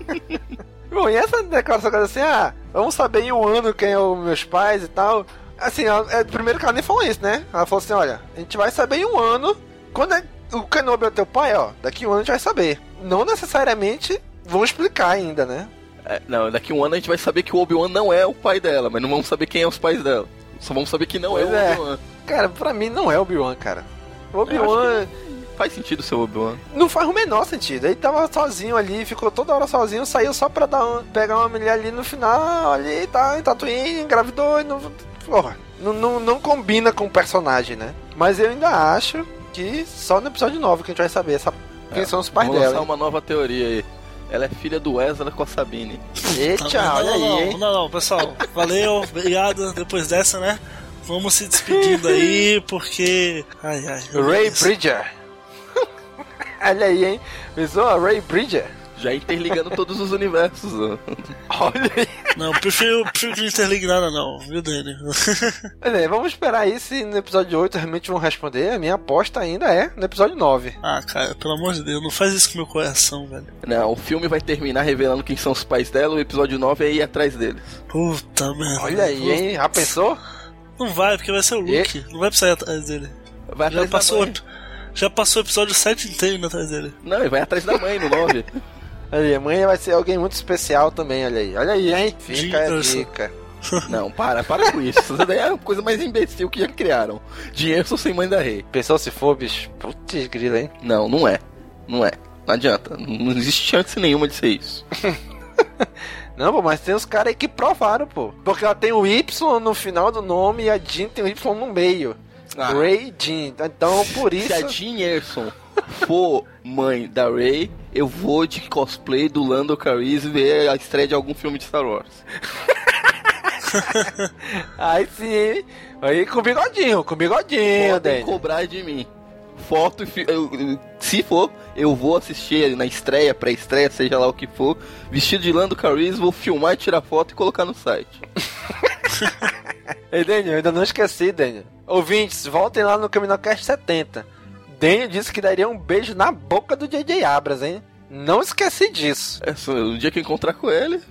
Bom, e essa declaração assim, ah, vamos saber em um ano quem é os meus pais e tal. Assim, ela, é, primeiro que ela nem falou isso, né? Ela falou assim, olha, a gente vai saber em um ano. Quando é, o Kenobi é o teu pai, ó, daqui um ano a gente vai saber. Não necessariamente vão explicar ainda, né? É, não, daqui um ano a gente vai saber que o Obi-Wan não é o pai dela, mas não vamos saber quem é os pais dela. Só vamos saber que não Pois é o é. Obi-Wan. Cara, pra mim não é Obi-Wan, cara. O Obi-Wan Faz sentido ser o Obi-Wan. não faz o menor sentido. Ele tava sozinho ali, ficou toda hora sozinho, saiu só pra dar um- pegar uma mulher ali no final, ali, tá, em Tatooine, engravidou e não. Porra, não, não, não combina com o personagem, né? Mas eu ainda acho que só no episódio 9 que a gente vai saber essa, quem É, são os pais dela. hein? uma nova teoria aí. Ela é filha do Wesley com a Sabine. Eita, Tá, olha não, aí, não, hein? não, não, pessoal. Valeu, obrigado. Depois dessa, né? Vamos se despedindo aí, porque. Ai, ai. Ray Bridger. olha aí, hein? Pensou? A Ray Bridger. Já interligando todos os universos. ó. Olha aí. Não, prefiro, prefiro que não interligue nada, não, viu, Dani? Olha aí, vamos esperar aí se no episódio 8 realmente vão responder. A minha aposta ainda é no episódio 9. ah, cara, pelo amor de Deus, não faz isso com meu coração, velho. Não, o filme vai terminar revelando quem são os pais dela, o episódio 9 é ir atrás deles. Puta merda. Olha aí, hein? Já pensou? Não vai, porque vai ser o Luke. Não vai precisar ir atrás dele. Vai Já atrás da passou, mãe. Já passou o episódio 7 inteiro indo atrás dele. Não, ele vai atrás da mãe no 9. Olha aí, amanhã vai ser alguém muito especial também, olha aí. Olha aí, hein? Fica a dica. Não, para, para com isso. Isso daí é a coisa mais imbecil que já criaram. Dinheiro só sem mãe da rei. Pensou se for, bicho? Putz, grila, hein? Não, não é. Não é. Não adianta. Não existe chance nenhuma de ser isso. Não, pô, mas tem os caras aí que provaram, pô. Porque ela tem o Y no final do nome e a Jean tem o Y no meio. Ah. Ray Jean. Então, por isso... Se a Jean Erson for mãe da Rey, eu vou de cosplay do Lando Calrissian ver a estreia de algum filme de Star Wars. Aí sim, aí com bigodinho, com bigodinho, Podem cobrar de mim. Foto, e eu- se for, eu vou assistir na estreia, pré-estreia, seja lá o que for, vestido de Lando Calrissian, vou filmar, tirar foto e colocar no site. Ei, Daniel, ainda não esqueci, Daniel. Ouvintes, voltem lá no Caminocast 70. Daniel disse que daria um beijo na boca do JJ Abras, hein? Não esqueci disso. É só, o dia que encontrar com ele,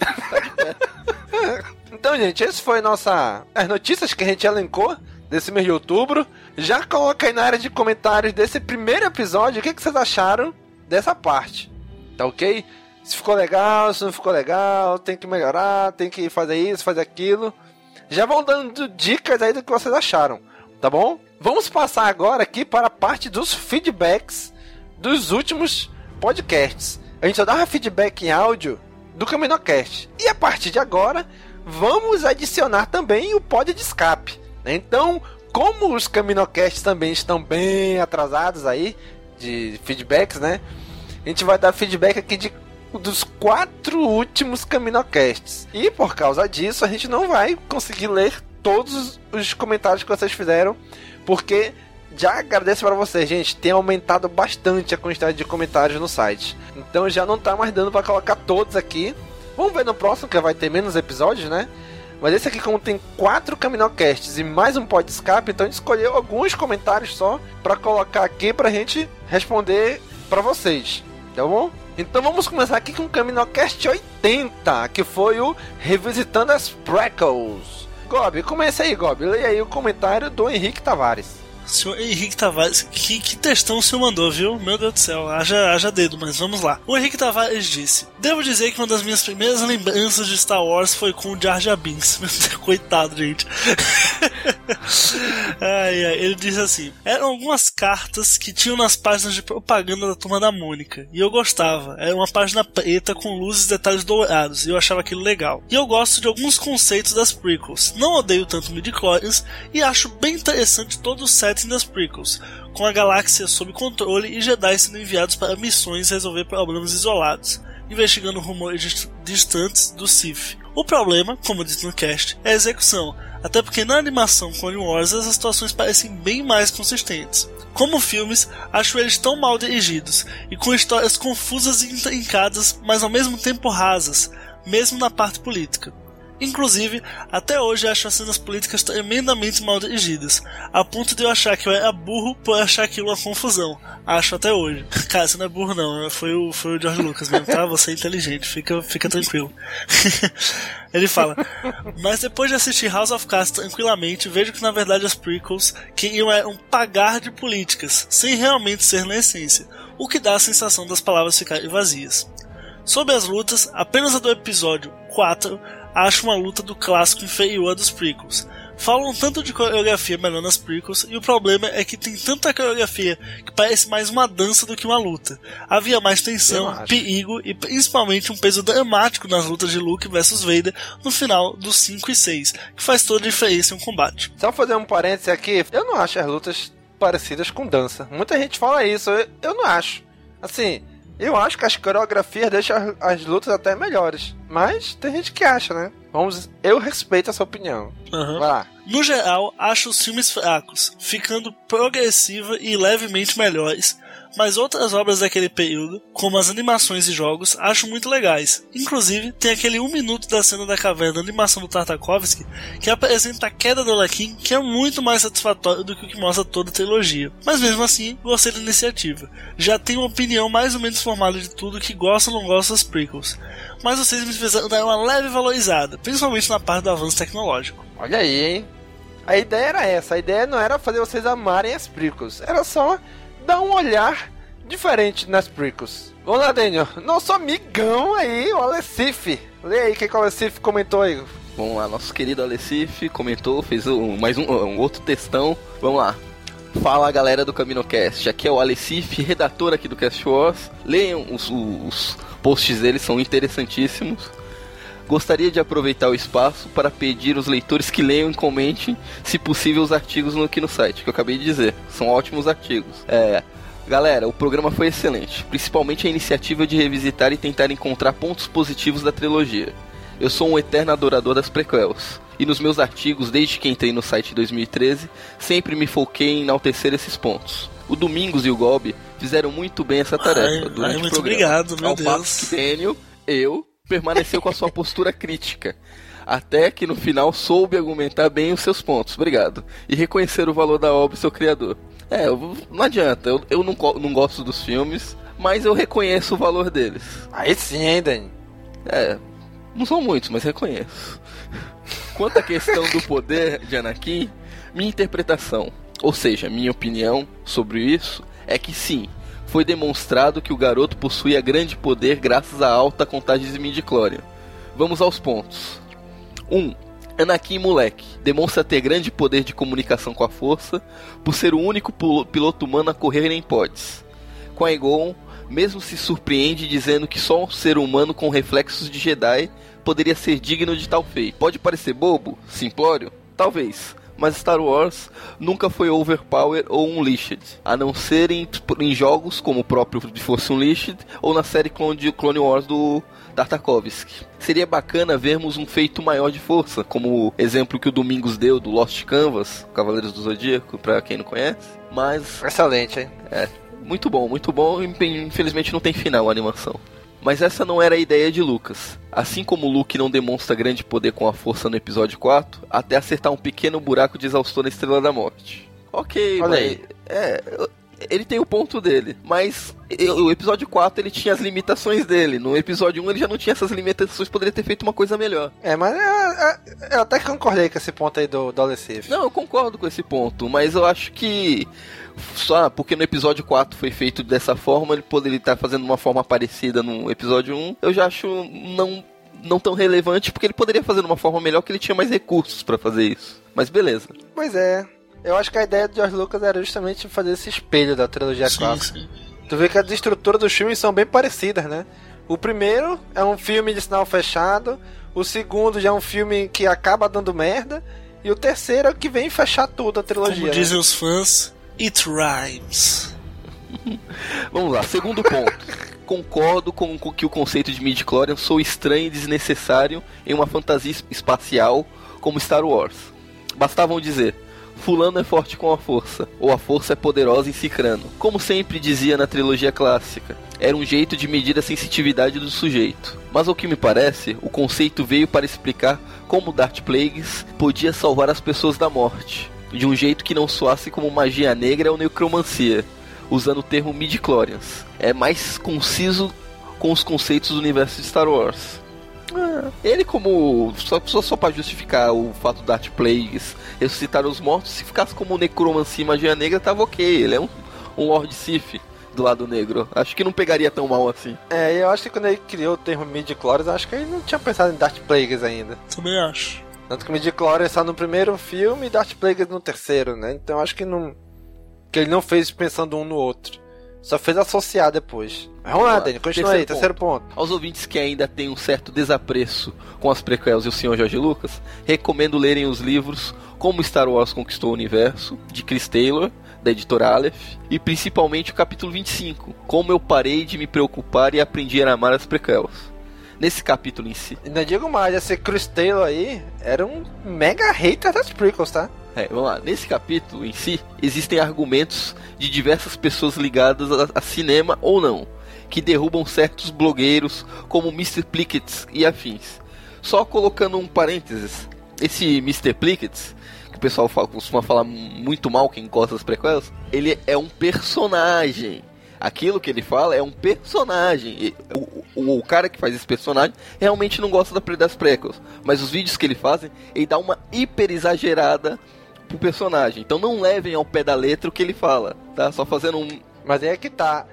Então, gente, esse foi nossa as notícias que a gente elencou desse mês de outubro. Já coloca aí na área de comentários desse primeiro episódio o que, que vocês acharam dessa parte. Tá ok? Se ficou legal, se não ficou legal, tem que melhorar, tem que fazer isso, fazer aquilo. Já vão dando dicas aí do que vocês acharam, tá bom? Vamos passar agora aqui para a parte dos feedbacks dos últimos podcasts. A gente só dava feedback em áudio do CaminoCast. E a partir de agora, vamos adicionar também o pod de escape. né? Então, como os CaminoCasts também estão bem atrasados aí de feedbacks, né? A gente vai dar feedback aqui de dos quatro últimos CaminoCasts. E por causa disso, a gente não vai conseguir ler todos os comentários que vocês fizeram, porque já agradeço para vocês, gente. Tem aumentado bastante a quantidade de comentários no site. Então já não tá mais dando para colocar todos aqui. Vamos ver no próximo, que vai ter menos episódios, né? Mas esse aqui, como tem quatro Caminocasts e mais um pod escape, então a gente escolheu alguns comentários só para colocar aqui pra gente responder para vocês. Tá bom? Então vamos começar aqui com o Caminocast 80, que foi o Revisitando as Prequels. Gob, começa aí, Gob. Leia aí o comentário do Henrique Tavares. Senhor Henrique Tavares, que, que textão o senhor mandou, viu? Meu Deus do céu, haja, haja dedo, mas vamos lá. O Henrique Tavares disse: Devo dizer que uma das minhas primeiras lembranças de Star Wars foi com o Jar Jar Binks. Coitado, gente. ai, ai, ele disse assim: Eram algumas cartas que tinham nas páginas de propaganda da turma da Mônica, e eu gostava. Era uma página preta com luzes e detalhes dourados, e eu achava aquilo legal. E eu gosto de alguns conceitos das prequels. Não odeio tanto midi-chlorians e acho bem interessante todo o set das prequels, com a galáxia sob controle e Jedi sendo enviados para missões resolver problemas isolados, investigando rumores distantes do Sith. O problema, como disse no cast, é a execução, até porque na animação Clone Wars as situações parecem bem mais consistentes. Como filmes, acho eles tão mal dirigidos e com histórias confusas e intrincadas, mas ao mesmo tempo rasas, mesmo na parte política. Inclusive, até hoje acho as cenas políticas tremendamente mal dirigidas, a ponto de eu achar que eu era burro por achar aquilo uma confusão. Acho até hoje. Cara, você não é burro não, foi o, foi o George Lucas mesmo, tá? Você é inteligente, fica, fica tranquilo. Ele fala, mas depois de assistir House of Cards tranquilamente, vejo que na verdade as prequels queriam é um pagar de políticas, sem realmente ser na essência, o que dá a sensação das palavras ficarem vazias. Sobre as lutas, apenas a do episódio 4 acho uma luta do clássico inferior a dos prequels. Falam tanto de coreografia melhor nas prequels, e o problema é que tem tanta coreografia que parece mais uma dança do que uma luta. Havia mais tensão, perigo e principalmente um peso dramático nas lutas de Luke versus Vader no final dos 5 e 6, que faz toda a diferença em um combate. Só fazer um parênteses aqui, eu não acho as lutas parecidas com dança. Muita gente fala isso, eu, eu não acho. Assim, eu acho que as coreografias deixam as lutas até melhores. Mas tem gente que acha, né? Vamos, eu respeito essa opinião. Uhum. Vai lá. No geral, acho os filmes fracos, ficando progressiva e levemente melhores, mas outras obras daquele período, como as animações e jogos, acho muito legais. Inclusive, tem aquele um minuto da cena da caverna animação do Tartakovsky que apresenta a queda do Anakin, que é muito mais satisfatório do que o que mostra toda a trilogia. Mas mesmo assim, gostei da iniciativa. Já tenho uma opinião mais ou menos formada de tudo que gosta ou não gosta das prequels. Mas vocês me fizeram dar uma leve valorizada, principalmente na parte do avanço tecnológico. Olha aí, hein? A ideia era essa, a ideia não era fazer vocês amarem as prequels, era só dar um olhar diferente nas prequels. Vamos lá, Daniel. Nosso amigão aí, o Alessif. Lê aí o que, que o Alessif comentou aí. Vamos lá, nosso querido Alessif comentou, fez um, mais um, um outro textão. Vamos lá. Fala galera do CaminoCast, aqui é o Alessif, redator aqui do Cast Wars. Leiam os, os posts dele, são interessantíssimos. Gostaria de aproveitar o espaço para pedir aos leitores que leiam e comentem, se possível, os artigos aqui no site, que eu acabei de dizer. São ótimos artigos. É, Galera, o programa foi excelente, principalmente a iniciativa de revisitar e tentar encontrar pontos positivos da trilogia. Eu sou um eterno adorador das prequels, e nos meus artigos, desde que entrei no site em 2013, sempre me foquei em enaltecer esses pontos. O Domingos e o Gobi fizeram muito bem essa tarefa ai, durante ai, o programa. obrigado, meu Ao Deus. passo que Daniel, eu, permaneceu com a sua postura crítica. Até que no final soube argumentar bem os seus pontos. Obrigado. E reconhecer o valor da obra e seu criador. É, eu, não adianta. Eu, eu não, não gosto dos filmes, mas eu reconheço o valor deles. Aí sim, hein, Dani? É, não são muitos, mas reconheço. Quanto à questão do poder de Anakin, minha interpretação, ou seja, minha opinião sobre isso, é que sim, foi demonstrado que o garoto possuía grande poder graças à alta contagem de midichlorian. Vamos aos pontos. 1. Um, Anakin moleque demonstra ter grande poder de comunicação com a força, por ser o único piloto humano a correr em pods. Qui-Gon mesmo se surpreende dizendo que só um ser humano com reflexos de Jedi poderia ser digno de tal feito. Pode parecer bobo, simplório? Talvez. Mas Star Wars nunca foi overpower ou unleashed, a não ser em, em jogos como o próprio de Force Unleashed ou na série Clone, Clone Wars do Tartakovsky. Seria bacana vermos um feito maior de força, como o exemplo que o Domingos deu do Lost Canvas, Cavaleiros do Zodíaco, pra quem não conhece. Mas. Excelente, hein? É. Muito bom, muito bom. Infelizmente não tem final a animação. Mas essa não era a ideia de Lucas. Assim como Luke não demonstra grande poder com a força no episódio 4, até acertar um pequeno buraco de exaustor na Estrela da Morte. Ok, Olha mas. aí. É. ele tem o ponto dele, mas o episódio 4 ele tinha as limitações dele. No episódio 1 ele já não tinha essas limitações, poderia ter feito uma coisa melhor. É, mas eu, eu, eu até concordei com esse ponto aí do, do Alessif. Não, eu concordo com esse ponto, mas eu acho que só porque no episódio 4 foi feito dessa forma, ele poderia estar fazendo uma forma parecida no episódio 1. Eu já acho não não tão relevante porque ele poderia fazer de uma forma melhor que ele tinha mais recursos para fazer isso. Mas beleza. Pois é. Eu acho que a ideia de George Lucas era justamente fazer esse espelho da trilogia sim, clássica. Sim. Tu vê que as estruturas dos filmes são bem parecidas, né? O primeiro é um filme de sinal fechado, o segundo já é um filme que acaba dando merda, e o terceiro é o que vem fechar tudo a trilogia. Como né? dizem os fãs, it rhymes. Vamos lá, segundo ponto. Concordo com, que o conceito de midi-chlorian sou estranho e desnecessário em uma fantasia espacial como Star Wars. Bastavam dizer, Fulano é forte com a força, ou a força é poderosa em Cicrano. Como sempre dizia na trilogia clássica, era um jeito de medir a sensitividade do sujeito. Mas ao que me parece, o conceito veio para explicar como Darth Plagueis podia salvar as pessoas da morte, de um jeito que não soasse como magia negra ou necromancia, usando o termo midi-chlorians. É mais conciso com os conceitos do universo de Star Wars. É. Ele como. Só, só, só pra justificar o fato da Darth Plagueis ressuscitar os mortos, se ficasse como necromancia e magia negra, tava ok. Ele é um, um Lord Sith do lado negro. Acho que não pegaria tão mal assim. É, eu acho que quando ele criou o termo midi acho que ele não tinha pensado em Darth Plagueis ainda. Também acho. Tanto que midi só no primeiro filme e Darth Plagueis no terceiro, né? Então acho que não. Que ele não fez pensando um no outro. Só fez associar depois. Vamos lá, Dani, continua aí, terceiro ponto. Aos ouvintes que ainda têm um certo desapreço com as prequels e o Sr. Jorge Lucas, recomendo lerem os livros Como Star Wars Conquistou o Universo, de Chris Taylor, da editora Aleph, e principalmente o capítulo 25, Como eu parei de me preocupar e aprendi a amar as prequels nesse capítulo em si. Ainda digo mais, esse Chris Taylor aí era um mega hater das prequels, tá? É, vamos lá. Nesse capítulo em si, existem argumentos de diversas pessoas ligadas a, a cinema ou não, que derrubam certos blogueiros como Mr. Plickett e afins. Só colocando um parênteses, esse Mr. Plickett, que o pessoal fala, costuma falar muito mal quem gosta das prequels, ele é um personagem aquilo que ele fala é um personagem. O, o, o, cara que faz esse personagem realmente não gosta das prequels. Mas os vídeos que ele faz, ele dá uma hiper exagerada pro personagem. Então não levem ao pé da letra o que ele fala, tá? Só fazendo um. Mas é que tá.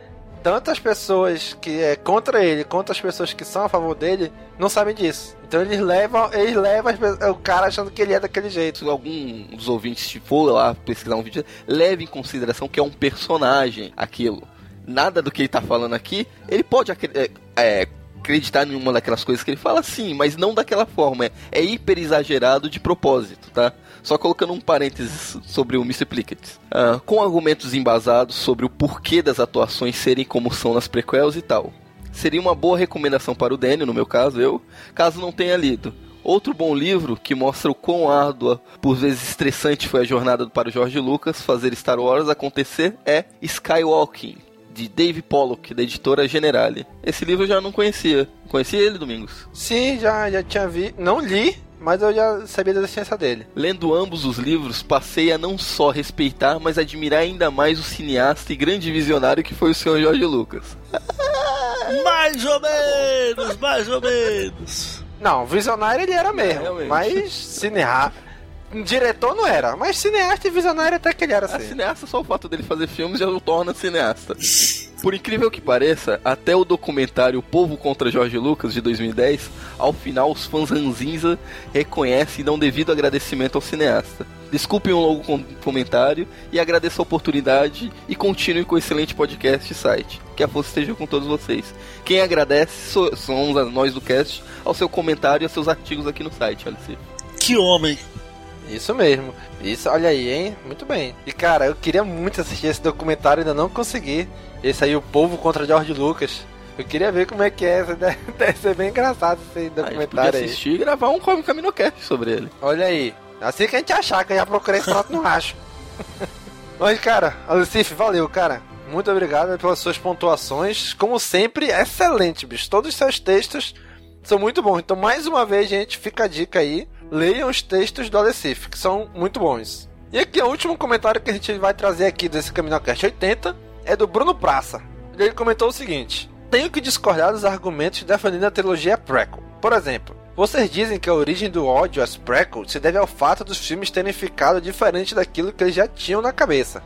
Tantas pessoas que é contra ele, quanto as pessoas que são a favor dele, não sabem disso. Então eles levam, eles levam o cara achando que ele é daquele jeito. Se algum dos ouvintes for lá pesquisar um vídeo, leve em consideração que é um personagem aquilo. Nada do que ele tá falando aqui, ele pode é, é, acreditar em uma daquelas coisas que ele fala, sim, mas não daquela forma. É, é hiper exagerado de propósito, tá? Só colocando um parênteses sobre o Mr. Plickett. Uh, com argumentos embasados sobre o porquê das atuações serem como são nas prequels e tal. Seria uma boa recomendação para o Daniel, no meu caso, eu, caso não tenha lido. Outro bom livro que mostra o quão árdua, por vezes estressante foi a jornada para o George Lucas fazer Star Wars acontecer é Skywalking, de Dave Pollock, da editora Generale. Esse livro eu já não conhecia. Conhecia ele, Domingos? Sim, já, já tinha vi. Não li, mas eu já sabia da existência dele. Lendo ambos os livros, passei a não só respeitar, mas admirar ainda mais o cineasta e grande visionário que foi o senhor Jorge Lucas. mais ou menos, mais ou menos. Não, visionário ele era mesmo, é, mas cineasta Diretor não era, mas cineasta e visionário até que ele era assim. A cineasta, só o fato dele fazer filmes já o torna cineasta. Por incrível que pareça, até o documentário Povo contra Jorge Lucas de 2010, ao final os fãs ranzinza reconhecem e dão devido agradecimento ao cineasta. Desculpem o longo comentário e agradeço a oportunidade e continue com o excelente podcast e site. Que a força esteja com todos vocês. Quem agradece somos nós do cast ao seu comentário e aos seus artigos aqui no site, Alice. Que homem! Isso mesmo. Isso, olha aí, hein? Muito bem. E cara, eu queria muito assistir esse documentário, ainda não consegui. Esse aí, O Povo contra George Lucas. Eu queria ver como é que é. Deve ser bem engraçado esse documentário ah, aí. assistir e gravar um Caminocast sobre ele. Olha aí. Assim que a gente achar, que eu já procurei esse prato no racho. Mas, cara, Alicif, valeu, cara. Muito obrigado pelas suas pontuações. Como sempre, excelente, bicho. Todos os seus textos são muito bons. Então, mais uma vez, gente, fica a dica aí leiam os textos do Alecif, que são muito bons. E aqui o último comentário que a gente vai trazer aqui desse CaminoCast 80 é do Bruno Praça. Ele comentou o seguinte: Tenho que discordar dos argumentos defendendo a trilogia prequel. Por exemplo, vocês dizem que a origem do ódio às prequels se deve ao fato dos filmes terem ficado diferente daquilo que eles já tinham na cabeça.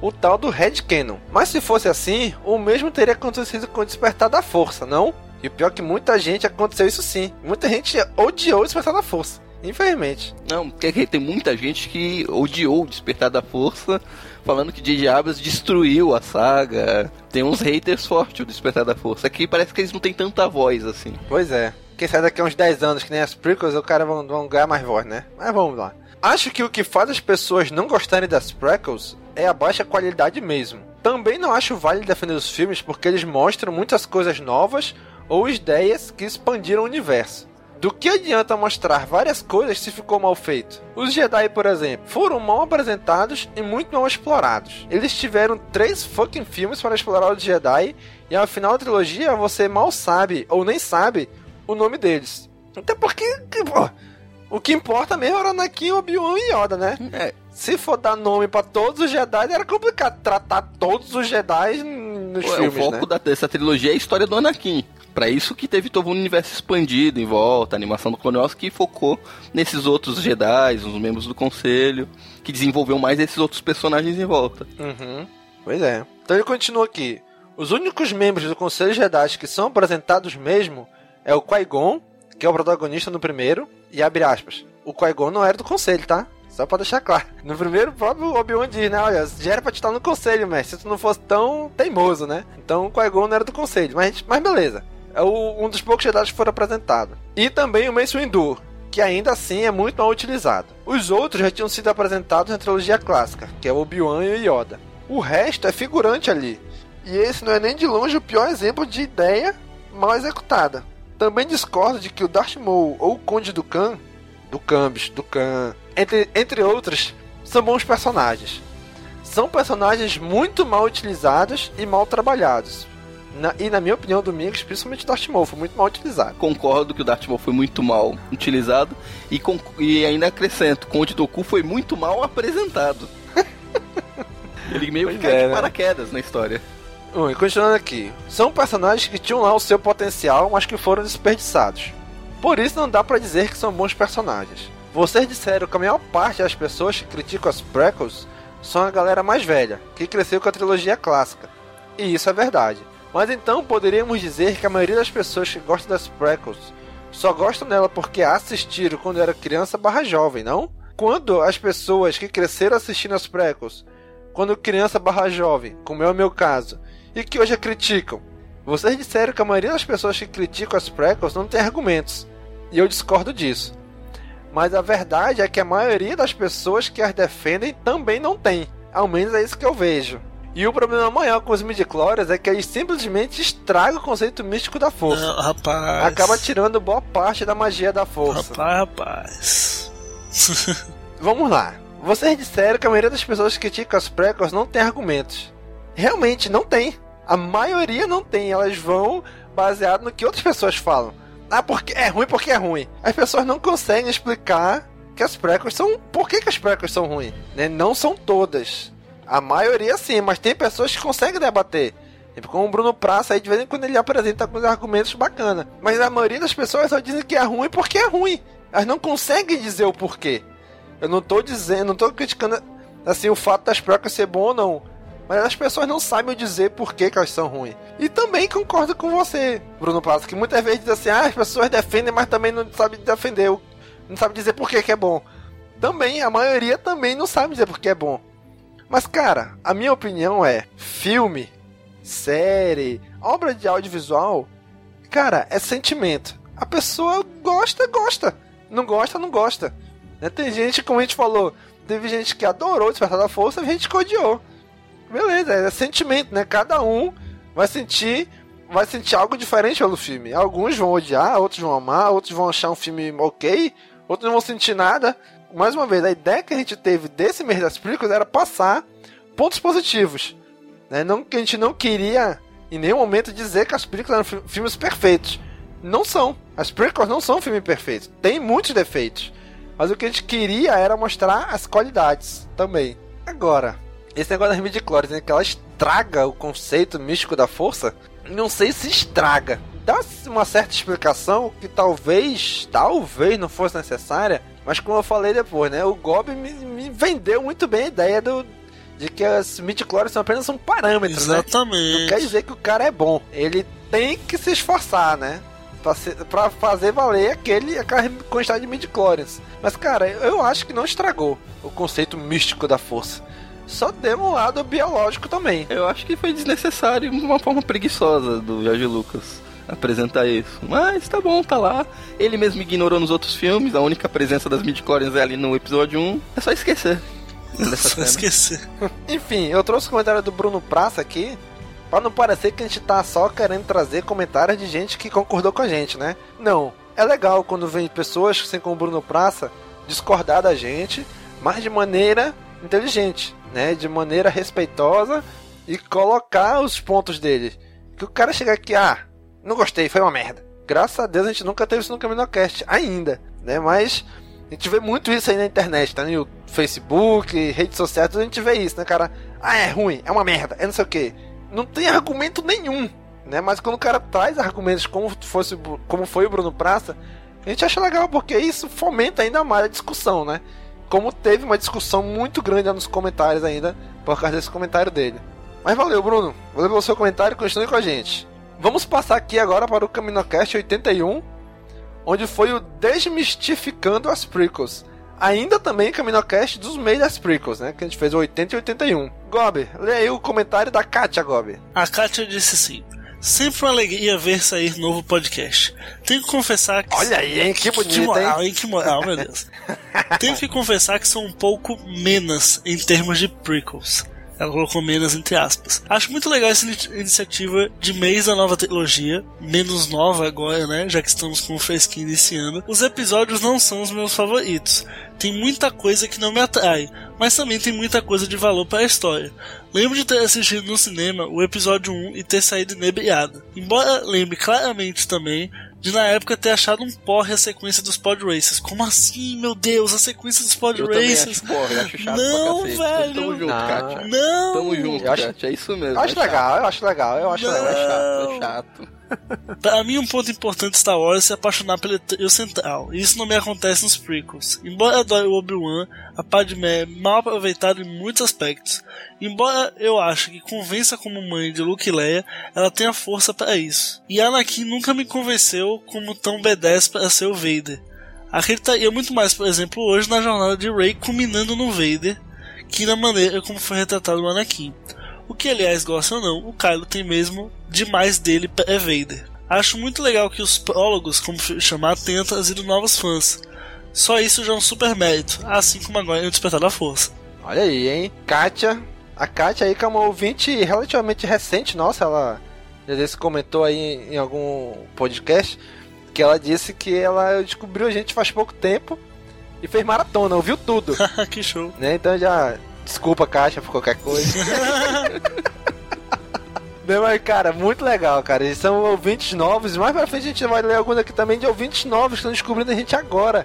O tal do Red Canon. Mas se fosse assim, o mesmo teria acontecido com o Despertar da Força, não? E pior é que muita gente aconteceu isso sim. Muita gente odiou o Despertar da Força. Infelizmente. Não, porque tem muita gente que odiou o Despertar da Força, falando que J.J. Abrams destruiu a saga. Tem uns haters fortes o Despertar da Força. Aqui parece que eles não têm tanta voz assim. Pois é. Quem sabe daqui a uns 10 anos, que nem as prequels, o cara vão, vão ganhar mais voz, né? Mas vamos lá. Acho que o que faz as pessoas não gostarem das prequels é a baixa qualidade mesmo. Também não acho válido defender os filmes porque eles mostram muitas coisas novas ou ideias que expandiram o universo. Do que adianta mostrar várias coisas se ficou mal feito? Os Jedi, por exemplo, foram mal apresentados e muito mal explorados. Eles tiveram três fucking filmes para explorar os Jedi e ao final da trilogia você mal sabe ou nem sabe o nome deles. Até porque, pô, o que importa mesmo era Anakin, Obi-Wan e Yoda, né? É, Se for dar nome pra todos os Jedi, era complicado tratar todos os Jedi nos o, filmes, o foco né? dessa trilogia é a história do Anakin. Pra isso que teve todo um universo expandido em volta, a animação do Clone Wars que focou nesses outros Jedi, os membros do conselho, que desenvolveu mais esses outros personagens em volta. Uhum. Pois é. Então ele continua aqui. Os únicos membros do Conselho Jedi que são apresentados mesmo é o Qui-Gon, que é o protagonista no primeiro, e abre aspas. O Qui-Gon não era do Conselho, tá? Só pra deixar claro. No primeiro, o próprio Obi-Wan diz, né? Olha, já era pra te estar no Conselho, mestre, se tu não fosse tão teimoso, né? Então o Qui-Gon não era do Conselho, mas, mas beleza. É o- um dos poucos Jedi que foram apresentados. E também o Mace Windu, que ainda assim é muito mal utilizado. Os outros já tinham sido apresentados na trilogia clássica, que é o Obi-Wan e o Yoda. O resto é figurante ali. E esse não é nem de longe o pior exemplo de ideia mal executada. Também discordo de que o Darth Maul ou o Conde do Khan, do Cambis, do Khan, entre, entre outros, são bons personagens. São personagens muito mal utilizados e mal trabalhados. Na- e na minha opinião, Domingos, principalmente o Darth Maul, foi muito mal utilizado. Concordo que o Darth Maul foi muito mal utilizado e, con- e ainda acrescento, Conde Doku foi muito mal apresentado. Ele meio que Pois caiu é, de né? paraquedas na história. Bom, e continuando aqui. São personagens que tinham lá o seu potencial, mas que foram desperdiçados. Por isso não dá pra dizer que são bons personagens. Vocês disseram que a maior parte das pessoas que criticam as prequels são a galera mais velha, que cresceu com a trilogia clássica. E isso é verdade. Mas então poderíamos dizer que a maioria das pessoas que gostam das prequels só gostam dela porque a assistiram quando era criança barra jovem, não? Quando as pessoas que cresceram assistindo as prequels, quando criança barra jovem, como é o meu caso, e que hoje a criticam. Vocês disseram que a maioria das pessoas que criticam as prequels não tem argumentos, e eu discordo disso. Mas a verdade é que a maioria das pessoas que as defendem também não tem. Ao menos é isso que eu vejo. E o problema maior com os midichlorians é que eles simplesmente estragam o conceito místico da força. Não, rapaz. Acaba tirando boa parte da magia da força. Rapaz, rapaz. Vamos lá. Vocês disseram que a maioria das pessoas que criticam as prequels não tem argumentos. Realmente não tem. A maioria não tem. Elas vão baseado no que outras pessoas falam. Ah, porque é ruim porque é ruim. As pessoas não conseguem explicar que as prequels são. Por que, que as prequels são ruins? Né? Não são todas. A maioria sim, mas tem pessoas que conseguem debater. Tipo, como o Bruno Praça aí, de vez em quando ele apresenta alguns argumentos bacanas. Mas a maioria das pessoas só dizem que é ruim porque é ruim. Elas não conseguem dizer o porquê. Eu não tô dizendo, não tô criticando assim o fato das prequels ser bom ou não. Mas as pessoas não sabem dizer por que, elas são ruins. E também concordo com você, Bruno Praça, que muitas vezes diz assim, ah, as pessoas defendem, mas também não sabem defender, não sabe dizer por que, que é bom. Também, a maioria também não sabe dizer por que é bom. Mas, cara, a minha opinião é: filme, série, obra de audiovisual, cara, é sentimento. A pessoa gosta, gosta. Não gosta, não gosta. Né? Tem gente, como a gente falou, teve gente que adorou Despertar da Força e gente que odiou. Beleza, é sentimento, né? Cada um vai sentir vai sentir algo diferente pelo filme. Alguns vão odiar, outros vão amar, outros vão achar um filme ok, outros não vão sentir nada. Mais uma vez, a ideia que a gente teve desse mês das películas era passar pontos positivos. Né? Não, a gente não queria em nenhum momento dizer que as películas eram fi- filmes perfeitos. Não são. As prequels não são filmes perfeitos. Tem muitos defeitos. Mas o que a gente queria era mostrar as qualidades também. Agora, esse negócio das midichlorians, né, que ela estraga o conceito místico da força, não sei se estraga. Dá uma certa explicação que talvez, talvez não fosse necessária, mas como eu falei depois, né, o Gob me, me vendeu muito bem a ideia do, de que as midichlorians são apenas um parâmetro, Exatamente. né? Não quer dizer que o cara é bom. Ele tem que se esforçar, né? Pra, ser, pra fazer valer aquele, aquela quantidade de midichlorians. Mas, cara, eu acho que não estragou o conceito místico da força. Só deu um lado biológico também. Eu acho que foi desnecessário, uma forma preguiçosa do Jorge Lucas apresentar isso. Mas tá bom, tá lá. Ele mesmo ignorou nos outros filmes, a única presença das midichlorians é ali no episódio 1. É só esquecer. dessa Só cena. esquecer. Enfim, eu trouxe o comentário do Bruno Praça aqui. Pra não parecer que a gente tá só querendo trazer comentários de gente que concordou com a gente, né? Não. É legal quando vem pessoas, assim como o Bruno Praça, discordar da gente, mas de maneira inteligente, né? De maneira respeitosa e colocar os pontos dele. Que o cara chega aqui, ah, não gostei, foi uma merda. Graças a Deus a gente nunca teve isso no CaminoCast ainda, né? Mas a gente vê muito isso aí na internet, tá? No Facebook, redes sociais, a gente vê isso, né, cara? Ah, é ruim, é uma merda, é não sei o que. Não tem argumento nenhum, né? Mas quando o cara traz argumentos como, fosse, como foi o Bruno Praça, a gente acha legal porque isso fomenta ainda mais a discussão, né? Como teve uma discussão muito grande nos comentários ainda, por causa desse comentário dele. Mas valeu, Bruno. Valeu pelo seu comentário e continue com a gente. Vamos passar aqui agora para o CaminoCast 81, onde foi o Desmistificando as Prequels. Ainda também CaminoCast dos meios das Prequels, né? Que a gente fez o 80 e 81. Gob, lê aí o comentário da Katia, Gob. A Kátia disse assim: Sempre uma alegria ver sair novo podcast. Tenho que confessar que. Olha aí, hein? Que bonito, que moral, hein? Que moral, meu Deus. Tenho que confessar que sou um pouco menos em termos de prequels. Ela colocou menos entre aspas. Acho muito legal essa ini- iniciativa de mês da nova trilogia, menos nova agora, né? Já que estamos com o fresquinho iniciando. Os episódios não são os meus favoritos. Tem muita coisa que não me atrai, mas também tem muita coisa de valor para a história. Lembro de ter assistido no cinema o episódio 1 e ter saído inebriado. Embora lembre claramente também de na época ter achado um porre a sequência dos Pod Races. Como assim, meu Deus, a sequência dos Pod Eu Races? acho, porra, eu acho chato Não, velho. Tamo junto, Não. Kátia. Não! Tamo junto, Eu acho- Kátia. É isso mesmo. Eu acho é legal, eu acho legal, eu acho Não. legal. É chato, é chato. Pra mim, um ponto importante de Star Wars é se apaixonar pelo trio central, e isso não me acontece nos prequels. Embora adore o Obi-Wan, a Padmé é mal aproveitada em muitos aspectos. Embora eu ache que convença como mãe de Luke e Leia, ela tem a força para isso. E Anakin nunca me convenceu como tão B10 para ser o Vader. Acreditaria muito mais, por exemplo, hoje na jornada de Rey culminando no Vader, que na maneira como foi retratado o Anakin. O que, aliás, gosta ou não, o Kylo tem mesmo demais dele é Vader. Acho muito legal que os prólogos, como foi chamado, tenham trazido novos fãs. Só isso já é um super mérito, assim como agora é o Despertar da Força. Olha aí, hein? Kátia. A Kátia aí que é uma ouvinte relativamente recente, nossa, ela já desse comentou aí em, em algum podcast que ela disse que ela descobriu a gente faz pouco tempo e fez maratona, ouviu tudo, que show. né? Então já desculpa Kátia por qualquer coisa. Não, mas, cara, muito legal, cara. Eles são ouvintes novos. Mais pra frente a gente vai ler alguns aqui também de ouvintes novos que estão descobrindo a gente agora.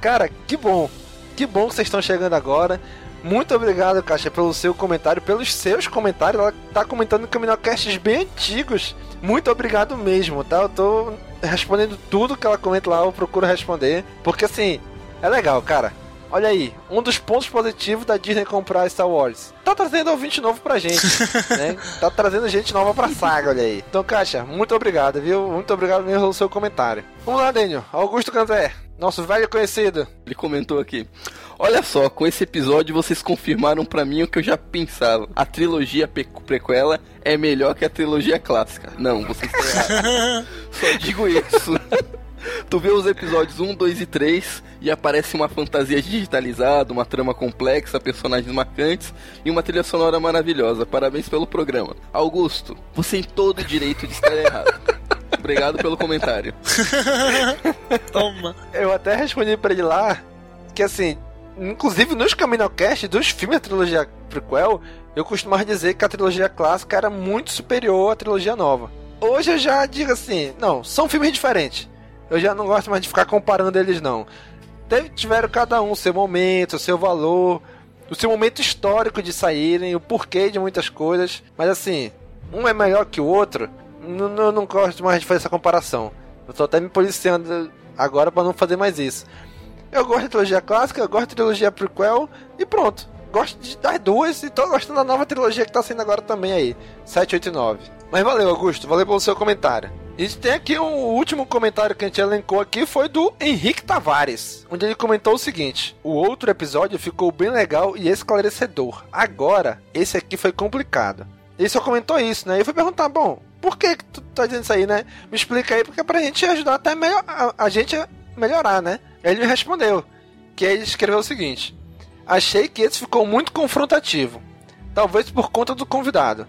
Cara, que bom. Que bom que vocês estão chegando agora. Muito obrigado, Caixa, pelo seu comentário, pelos seus comentários. Ela tá comentando caminhocasts bem antigos. Muito obrigado mesmo, tá? Eu tô respondendo tudo que ela comenta lá, eu procuro responder. Porque assim, é legal, cara. Olha aí, um dos pontos positivos da Disney comprar Star Wars. Tá trazendo ouvinte novo pra gente, né? Tá trazendo gente nova pra saga, olha aí. Então, Caixa, muito obrigado, viu? Muito obrigado mesmo pelo seu comentário. Vamos lá, Daniel. Augusto Canté, nosso velho conhecido. Ele comentou aqui. Olha só, com esse episódio vocês confirmaram pra mim o que eu já pensava. A trilogia pe- prequela é melhor que a trilogia clássica. Não, vocês estão errados. Só digo isso. Tu vê os episódios 1, 2 e 3 e aparece uma fantasia digitalizada, uma trama complexa, personagens marcantes e uma trilha sonora maravilhosa. Parabéns pelo programa. Augusto, você tem todo o direito de estar errado. Obrigado pelo comentário. Toma. Eu até respondi pra ele lá que assim, inclusive nos Caminocast dos filmes da trilogia prequel, eu costumava dizer que a trilogia clássica era muito superior à trilogia nova. Hoje eu já digo assim, não, são filmes diferentes. Eu já não gosto mais de ficar comparando eles não. teve, tiveram cada um seu momento, seu valor, o seu momento histórico de saírem, o porquê de muitas coisas. Mas assim, um é melhor que o outro. Não, não, gosto mais de fazer essa comparação. Eu tô até me policiando agora para não fazer mais isso. Eu gosto da trilogia clássica, eu gosto da trilogia prequel e pronto. Gosto de, das duas e tô gostando da nova trilogia que tá saindo agora também aí, 789. Mas valeu, Augusto, valeu pelo seu comentário. E tem aqui um último comentário que a gente elencou aqui foi do Henrique Tavares, onde ele comentou o seguinte: O outro episódio ficou bem legal e esclarecedor. Agora, esse aqui foi complicado. Ele só comentou isso, né? Eu fui perguntar, bom, por que, que tu tá dizendo isso aí, né? Me explica aí, porque é pra gente ajudar até melhor, a, a gente a melhorar, né? Ele me respondeu, que ele escreveu o seguinte: Achei que esse ficou muito confrontativo, talvez por conta do convidado.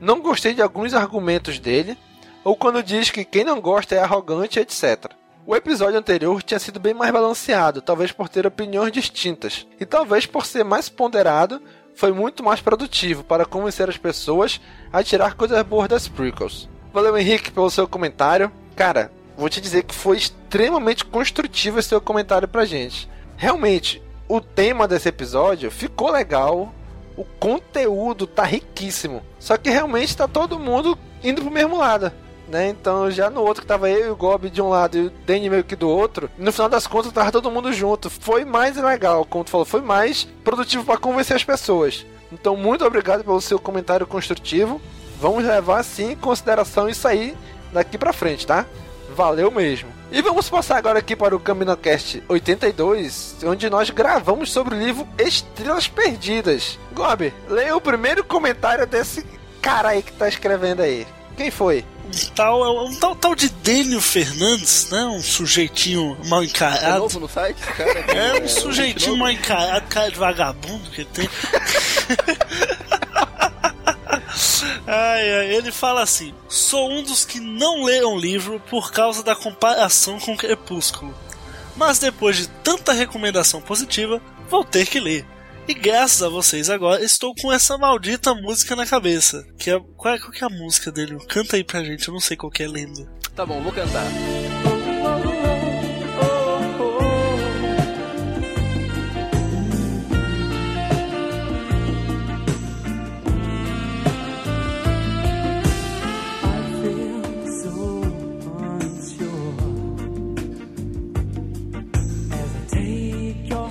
Não gostei de alguns argumentos dele, ou quando diz que quem não gosta é arrogante, etc. O episódio anterior tinha sido bem mais balanceado, talvez por ter opiniões distintas, e talvez por ser mais ponderado, foi muito mais produtivo para convencer as pessoas a tirar coisas boas das prequels. Valeu, Henrique, pelo seu comentário. Cara, vou te dizer que foi extremamente construtivo esse seu comentário pra gente. Realmente, o tema desse episódio ficou legal, o conteúdo tá riquíssimo. Só que realmente tá todo mundo indo pro mesmo lado. Né? Então, já no outro que tava eu e o Gob de um lado e o Danny meio que do outro, no final das contas tava todo mundo junto. Foi mais legal, como tu falou, foi mais produtivo para convencer as pessoas. Então, muito obrigado pelo seu comentário construtivo. Vamos levar sim em consideração isso aí daqui para frente, tá? Valeu mesmo. E vamos passar agora aqui para o CaminoCast 82, onde nós gravamos sobre o livro Estrelas Perdidas. Gob, leia o primeiro comentário desse cara aí que tá escrevendo aí. Quem foi? Um tal, é um tal, tal de Dênio Fernandes, né? Um sujeitinho mal encarado. É novo no site? Cara, é um sujeitinho mal encarado, cara de vagabundo que tem. Ai, ai, ele fala assim: Sou um dos que não leram o livro por causa da comparação com Crepúsculo. Mas depois de tanta recomendação positiva, vou ter que ler. E graças a vocês agora estou com essa maldita música na cabeça. Que é, qual, é, qual que é a música dele? Canta aí pra gente, eu não sei qual que é lenda. Tá bom, vou cantar.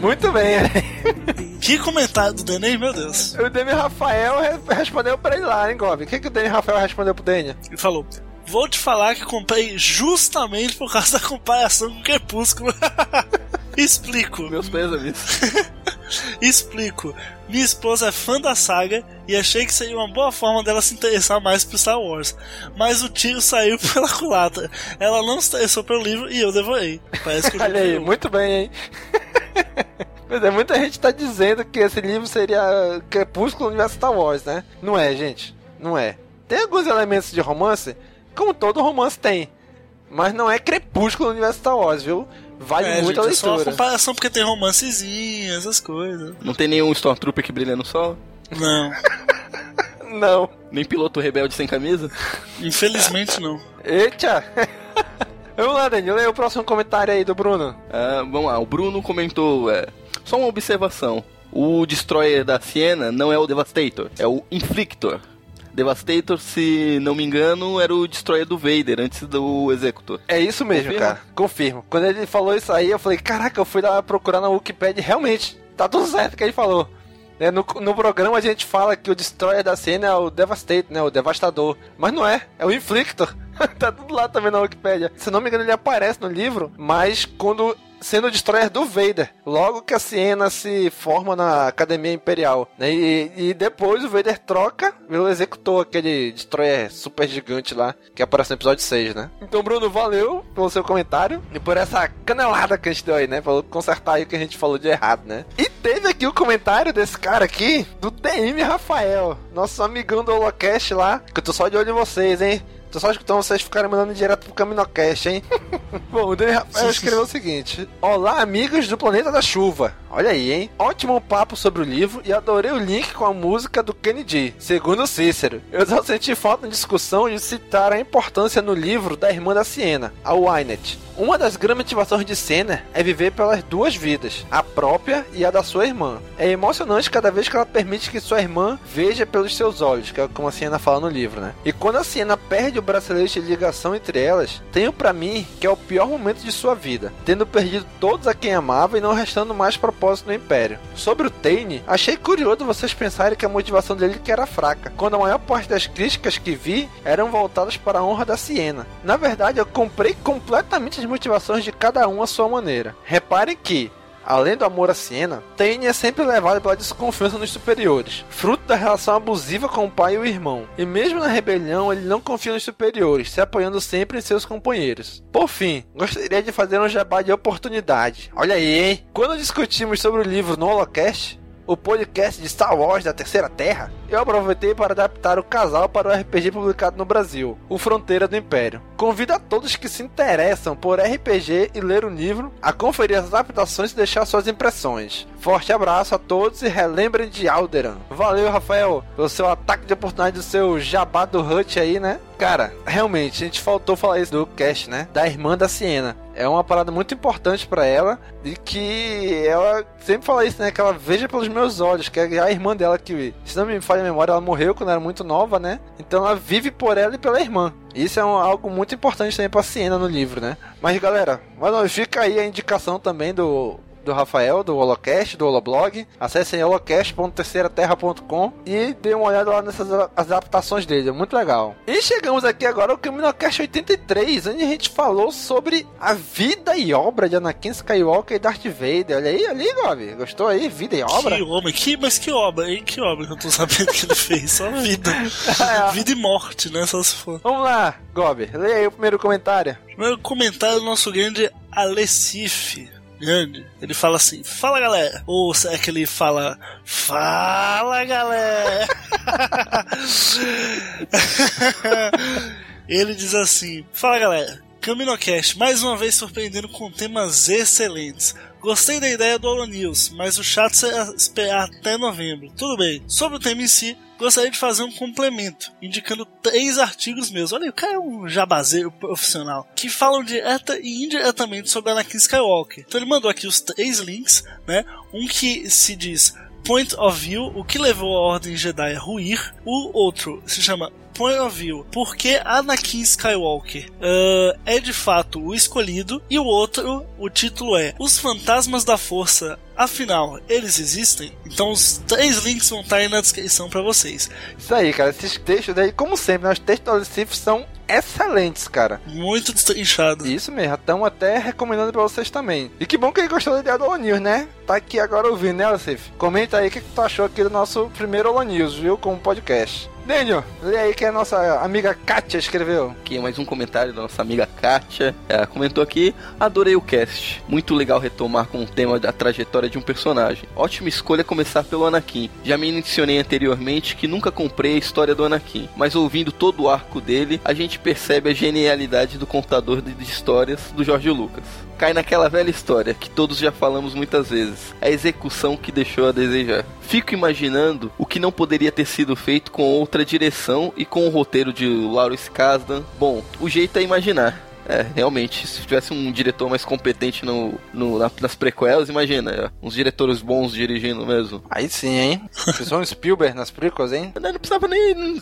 Muito bem, né? Que comentário do Dani, meu Deus. O Dani Rafael re- respondeu pra ele lá, hein, Gob? O que, que o Dani Rafael respondeu pro Dani? Ele falou: Vou te falar que comprei justamente por causa da comparação com Crepúsculo. Explico. Meus pêsames. Explico. Minha esposa é fã da saga e achei que seria uma boa forma dela se interessar mais por Star Wars. Mas o tiro saiu pela culatra. Ela não se interessou pelo livro e eu devorei. Parece que eu Olha aí, muito bem, hein? Pois é, muita gente tá dizendo que esse livro seria Crepúsculo no universo Star Wars, né? Não é, gente. Não é. Tem alguns elementos de romance, como todo romance tem. Mas não é Crepúsculo no universo Star Wars, viu? Vale É, muito gente, a é só uma leitura. comparação porque tem romancezinho, essas coisas. Não tem nenhum Stormtrooper que brilha no sol? Não, Não. Nem piloto rebelde sem camisa? infelizmente não. Eita! Vamos lá, Daniel. Lê o próximo comentário aí do Bruno. Ah, vamos lá, o Bruno comentou. É, só uma observação. O Destroyer da Siena não é o Devastator, é o Inflictor. Devastator, se não me engano, era o Destroyer do Vader antes do Executor. É isso mesmo, Confirma? cara. Confirmo. Quando ele falou isso aí, eu falei, caraca, eu fui lá procurar na Wikipedia. Realmente, tá tudo certo o que ele falou. É, no, no programa a gente fala que o Destroyer da cena é o Devastator, né? O Devastador. Mas não é, é o Inflictor. tá tudo lá também na Wikipedia. Se não me engano, ele aparece no livro, mas quando sendo o Destroyer do Vader. Logo que a Siena se forma na Academia Imperial. Né? E, e depois o Vader troca pelo Executor, aquele Destroyer super gigante lá, que aparece no episódio 6, né? Então, Bruno, valeu pelo seu comentário e por essa canelada que a gente deu aí, né? Pra consertar aí o que a gente falou de errado, né? E teve aqui o comentário desse cara aqui, do DM Rafael, nosso amigão do Holocast lá, que eu tô só de olho em vocês, hein? Tô só escutando vocês ficarem mandando direto pro Caminocast, hein? Bom, o Dani Rafael escreveu o seguinte: Olá, amigos do Planeta da Chuva. Olha aí, hein? Ótimo papo sobre o livro e adorei o link com a música do Kennedy, segundo Cícero. Eu só senti falta de discussão de citar a importância no livro da irmã da Siena, a Wynette. Uma das grandes motivações de Senna é viver pelas duas vidas, a própria e a da sua irmã. É emocionante cada vez que ela permite que sua irmã veja pelos seus olhos, que é como a Siena fala no livro, né? E quando a Siena perde o bracelete de ligação entre elas, tenho para mim que é o pior momento de sua vida, tendo perdido todos a quem amava e não restando mais propósito no Império. Sobre o Tane, achei curioso vocês pensarem que a motivação dele que era fraca, quando a maior parte das críticas que vi eram voltadas para a honra da Siena. Na verdade, eu comprei completamente as motivações de cada um à sua maneira. Reparem que, Além do amor a Siena, Tane é sempre levado pela desconfiança nos superiores, fruto da relação abusiva com o pai e o irmão. E mesmo na rebelião, ele não confia nos superiores, se apoiando sempre em seus companheiros. Por fim, gostaria de fazer um jabá de oportunidade. Olha aí, hein? Quando discutimos sobre o livro no Holocast, o podcast de Star Wars da Terceira Terra, eu aproveitei para adaptar o casal para o RPG publicado no Brasil, O Fronteira do Império. Convido a todos que se interessam por RPG e ler o livro a conferir as adaptações e deixar suas impressões. Forte abraço a todos e relembrem de Alderan. Valeu, Rafael, pelo seu ataque de oportunidade do seu jabá do Hut aí, né? Cara, realmente, a gente faltou falar isso do cast, né? Da irmã da Siena. É uma parada muito importante para ela e que ela sempre fala isso, né? Que ela veja pelos meus olhos, que é a irmã dela que, se não me falha a memória, ela morreu quando era muito nova, né? Então ela vive por ela e pela irmã. Isso é um, algo muito importante também pra Siena no livro, né? Mas galera, mas fica aí a indicação também do do Rafael, do Holocast, do Holoblog. Acessem holocast.terceiraterra.com e dê uma olhada lá nessas adaptações dele, é muito legal. E chegamos aqui agora ao Caminocast 83, onde a gente falou sobre a vida e obra de Anakin Skywalker e Darth Vader. Olha aí, ali, Gob, gostou aí? Vida e obra? Que homem, que, mas que obra, hein? Que obra que eu tô sabendo que ele fez? Só vida. É. vida e morte, né? Só se for. Vamos lá, Gob, leia aí o primeiro comentário. Primeiro comentário do nosso grande Alessif grande, ele fala assim: Fala galera! Ou é que ele fala: Fala galera! ele diz assim: Fala galera! CaminoCast, mais uma vez surpreendendo com temas excelentes. Gostei da ideia do Holo News, mas o chato é esperar até novembro. Tudo bem. Sobre o tema em si, gostaria de fazer um complemento, indicando três artigos meus. Olha, o cara é um jabazeiro profissional, que falam direta e indiretamente sobre Anakin Skywalker. Então ele mandou aqui os três links, né? Um que se diz Point of View, o que levou a Ordem Jedi a ruir. O outro se chama Point of View, porque Anakin Skywalker uh, é de fato o escolhido, e o outro, o título é Os Fantasmas da Força Afinal, eles existem? Então os três links vão estar aí na descrição para vocês. Isso aí, cara. Esses textos daí, como sempre, né, os textos do Cif são excelentes, cara. Muito destrinchado. Isso mesmo, estamos até recomendando para vocês também. E que bom que ele gostou da ideia do News, né? Tá aqui agora ouvindo, né, Cif? Comenta aí o que, que tu achou aqui do nosso primeiro News, viu? Como podcast. Daniel, lê aí que a nossa amiga Kátia escreveu. Aqui mais um comentário da nossa amiga Kátia. Ela comentou aqui: Adorei o cast. Muito legal retomar com o tema da trajetória de um personagem. Ótima escolha começar pelo Anakin. Já mencionei anteriormente que nunca comprei a história do Anakin, mas ouvindo todo o arco dele, a gente percebe a genialidade do contador de histórias do Jorge Lucas cai naquela velha história que todos já falamos muitas vezes: a execução que deixou a desejar. Fico imaginando o que não poderia ter sido feito com outra direção e com o roteiro de Lawrence Kasdan. Bom, o jeito é imaginar. É, realmente, se tivesse um diretor mais competente no, no na, nas prequelas, imagina, uns diretores bons dirigindo mesmo. Aí sim, hein? Precisou Spielberg nas prequels, hein? Não, não precisava nem. Não,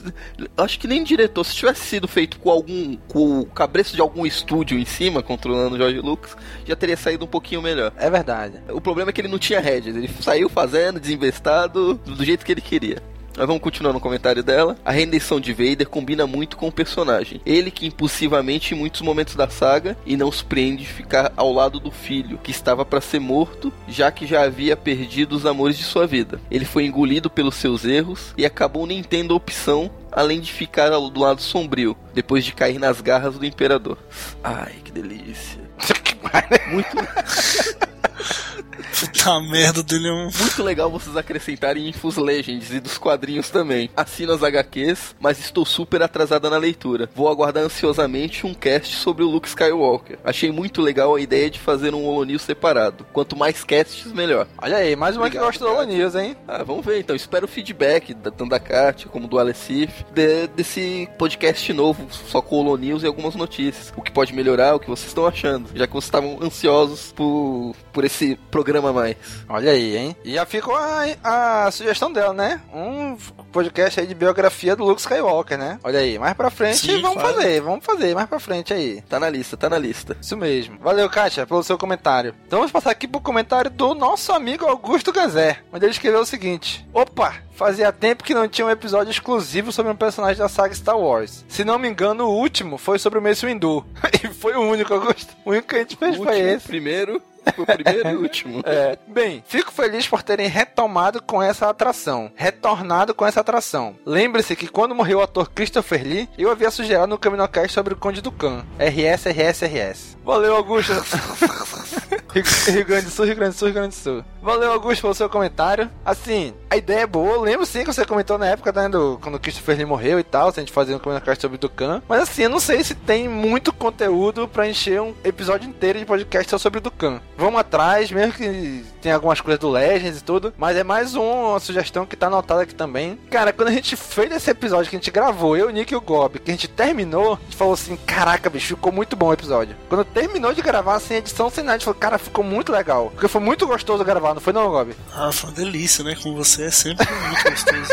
acho que nem diretor. Se tivesse sido feito com algum. com o cabreço de algum estúdio em cima, controlando o George Lucas, já teria saído um pouquinho melhor. É verdade. O problema é que ele não tinha rédeas. Ele saiu fazendo, desinvestado, do jeito que ele queria. Mas vamos continuar no comentário dela. A rendição de Vader combina muito com o personagem. Ele que impulsivamente em muitos momentos da saga e não surpreende ficar ao lado do filho, que estava para ser morto, já que já havia perdido os amores de sua vida. Ele foi engolido pelos seus erros e acabou nem tendo opção além de ficar do lado sombrio, depois de cair nas garras do imperador. Ai, que delícia. Muito Puta merda, dele é um. Muito legal vocês acrescentarem Infos Legends e dos quadrinhos também. Assino as HQs, mas estou super atrasada na leitura. Vou aguardar ansiosamente um cast sobre o Luke Skywalker. Achei muito legal a ideia de fazer um Holo News separado. Quanto mais casts, melhor. Olha aí, mais uma que Obrigado, gosta do. Holo News, hein? Ah, vamos ver então. Espero o feedback da tanto da Kat como do Alecif de- desse podcast novo, só com o Holo News e algumas notícias. O que pode melhorar, o que vocês estão achando. Já que vocês estavam ansiosos por, por esse programa a Olha aí, hein? E já ficou a, a sugestão dela, né? Um podcast aí de biografia do Luke Skywalker, né? Olha aí, mais pra frente Sim, vamos fazer, vamos fazer mais pra frente aí. Tá na lista, tá na lista. Isso mesmo. Valeu, Kátia, pelo seu comentário. Então vamos passar aqui pro comentário do nosso amigo Augusto Gazé, onde ele escreveu o seguinte: Opa! Fazia tempo que não tinha um episódio exclusivo sobre um personagem da saga Star Wars. Se não me engano, o último foi sobre o Mace Windu. e foi o único, Augusto. O único que a gente fez O foi último, esse. primeiro, foi o primeiro e último. É. Bem, fico feliz por terem retomado com essa atração. Retornado com essa atração. Lembre-se que quando morreu o ator Christopher Lee, eu havia sugerido no Caminocast sobre o Conde do Khan. RS, RS, RS. Valeu, Augusto. Rio Grande do Sul, Rio Grande do Sul, Rio Grande do Sul. Valeu, Augusto, pelo seu comentário. Assim, a ideia é boa. Eu lembro sim que você comentou na época, né, do, quando o Christopher Lee morreu e tal, se a gente fazia um Caminocast sobre o Dukan. Mas assim, eu não sei se tem muito conteúdo pra encher um episódio inteiro de podcast só sobre o Dukan. Vamos atrás, mesmo que tem algumas coisas do Legends e tudo. Mas é mais uma sugestão que tá anotada aqui também. Cara, quando a gente fez esse episódio que a gente gravou, eu, Nick e o Gob, que a gente terminou, a gente falou assim: caraca, bicho, ficou muito bom o episódio. Quando terminou de gravar, assim, a edição sem nada, a gente falou: cara, ficou muito legal. Porque foi muito gostoso gravar, não foi, não, Gob? Ah, foi uma delícia, né? Com você é sempre muito gostoso.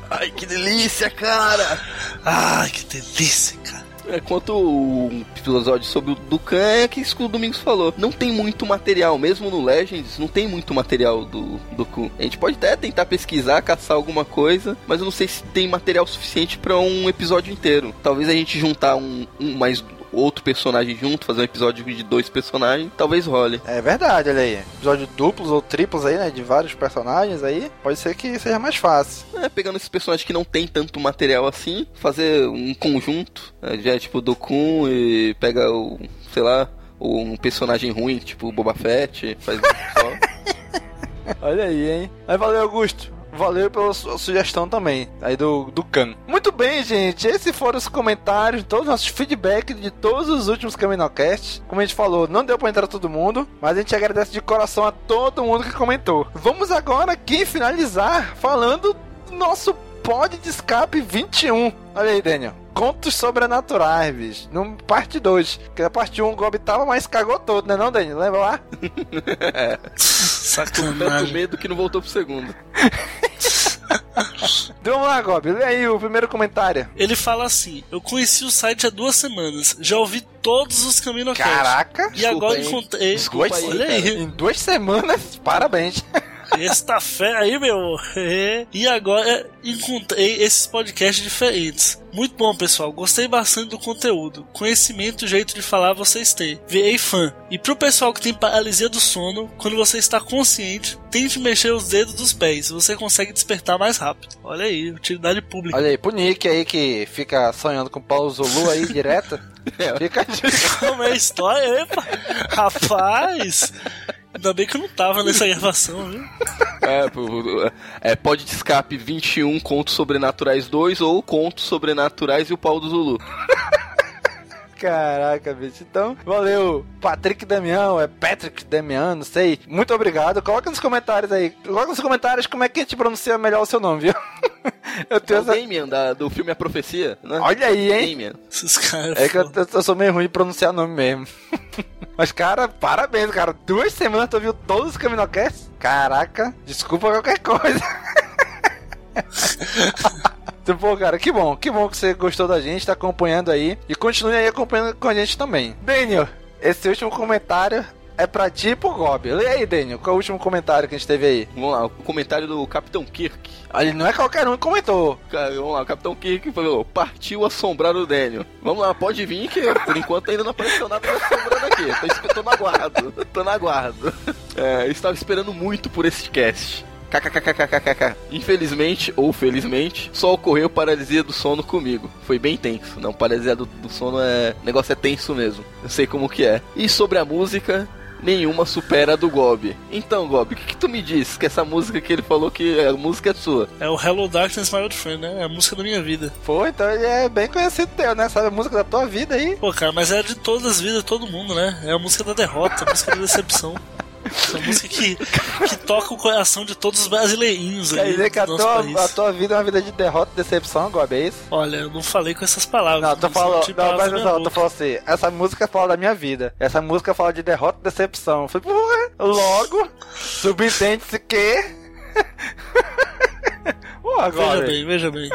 Ai, que delícia, cara! Ai, que delícia, cara. É, quanto o episódio sobre o Dukan, é que isso que o Domingos falou. Não tem muito material, mesmo no Legends, não tem muito material do Duku. A gente pode até tentar pesquisar, caçar alguma coisa, mas eu não sei se tem material suficiente pra um episódio inteiro. Talvez a gente juntar um, um mais outro personagem junto, fazer um episódio de dois personagens, talvez role. É verdade, olha aí. Episódio duplos ou triplos aí, né? De vários personagens aí. Pode ser que seja mais fácil. É, pegando esses personagens que não tem tanto material assim, fazer um conjunto, né, já é tipo Dokun e pega o, sei lá, um personagem ruim, tipo o Boba Fett, faz um só. Olha aí, hein? Mas valeu, Augusto. Valeu pela sua sugestão também, aí do, do Khan. Muito bem, gente. Esses foram os comentários, todos os nossos feedbacks de todos os últimos Caminocast. Como a gente falou, não deu pra entrar todo mundo, mas a gente agradece de coração a todo mundo que comentou. Vamos agora aqui finalizar falando do nosso pod de escape 21. Olha aí, Daniel. Contos sobrenaturais, bicho. No parte 2. Porque a parte 1 um, o Gob tava, mas cagou todo, né não, Daniel? Lembra lá? Tanto Sacanagem. medo que não voltou pro segundo. Então vamos lá, Gob. Lê aí o primeiro comentário. Ele fala assim: Eu conheci o site há duas semanas, já ouvi todos os caminhos Caraca! E agora encontrei. Desculpa aí, Olha aí. Em duas semanas, parabéns. Esta fé aí, meu. e agora encontrei esses podcasts diferentes. Muito bom, pessoal. Gostei bastante do conteúdo. Conhecimento e jeito de falar vocês têm. Virei fã. E pro pessoal que tem paralisia do sono, quando você está consciente, tente mexer os dedos dos pés. Você consegue despertar mais rápido. Olha aí, utilidade pública. Olha aí, pro Nick aí que fica sonhando com o Paulo Zulu aí direto. fica. Como é a história? Epa! Rapaz! Ainda bem que eu não tava nessa gravação, viu? É, é, pode de escape 21 Contos Sobrenaturais 2 ou Contos Sobrenaturais e o Pau do Zulu. Caraca, bicho. Então, valeu, Patrick Damião, é Patrick Damião, não sei. Muito obrigado. Coloca nos comentários aí. Coloca nos comentários como é que a gente pronuncia melhor o seu nome, viu? Eu É tenho o essa... Damien, da, do filme A Profecia, né? Olha aí, hein? Damien. Esses caras. É que eu, eu sou meio ruim de pronunciar nome mesmo. Mas, cara, parabéns, cara. Duas semanas tu viu todos os Caminocasts? Caraca, desculpa qualquer coisa. Então, Pô, cara, que bom, que bom que você gostou da gente, tá acompanhando aí. E continue aí acompanhando com a gente também. Daniel, esse último comentário é pra ti e pro Gob. Lê aí, Daniel, qual é o último comentário que a gente teve aí? Vamos lá, o comentário do Capitão Kirk. Ali não é qualquer um que comentou. Cara, vamos lá, o Capitão Kirk falou, partiu assombrar o Daniel. Vamos lá, pode vir que por enquanto ainda não apareceu nada assombrando aqui. Tô, tô na guarda, tô na guarda. É, eu estava esperando muito por esse cast. KKKKKKK. Infelizmente, ou felizmente, só ocorreu paralisia do sono comigo. Foi bem tenso. Não, paralisia do, do sono é. O negócio é tenso mesmo. Eu sei como que é. E sobre a música, nenhuma supera a do Gob. Então, Gob, o que, que tu me disse? Que essa música que ele falou que a música é sua. É o Hello Darkness, My Old Friend, né? É a música da minha vida. Pô, então é bem conhecido teu, né? Sabe a música da tua vida aí? Pô, cara, mas é de todas as vidas todo mundo, né? É a música da derrota, a música da decepção. Essa música que, que toca o coração de todos os brasileirinhos Quer dizer que a tua, a tua vida é uma vida de derrota e decepção, Gob, é isso? Olha, eu não falei com essas palavras. Não, tu mas falou, não, minha atenção, tu falou assim, essa música fala da minha vida, essa música fala de derrota e decepção. Eu falei, porra, logo, subentende-se que... Pô, agora... Veja bem, veja bem.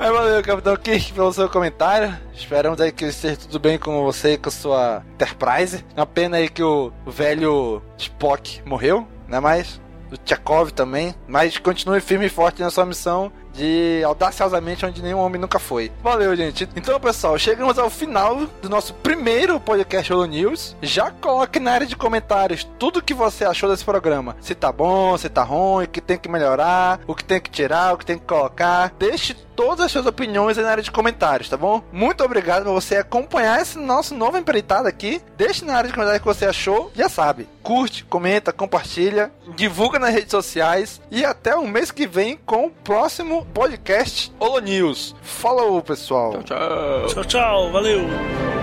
Mas valeu, Capitão Kirk, pelo seu comentário. Esperamos aí que esteja tudo bem com você e com a sua Enterprise. Uma pena aí que o velho Spock morreu, né? Mas o Tchekov também. Mas continue firme e forte na sua missão de audaciosamente onde nenhum homem nunca foi. Valeu, gente. Então, pessoal, chegamos ao final do nosso primeiro podcast Holo News. Já coloque na área de comentários tudo que você achou desse programa. Se tá bom, se tá ruim, o que tem que melhorar, o que tem que tirar, o que tem que colocar. Deixe todas as suas opiniões aí na área de comentários, tá bom? Muito obrigado por você acompanhar esse nosso novo empreitado aqui. Deixe na área de comentários o que você achou. Já sabe, curte, comenta, compartilha, divulga nas redes sociais e até o mês que vem com o próximo podcast Holo News. Falou, pessoal. Tchau, tchau. Tchau, tchau, valeu.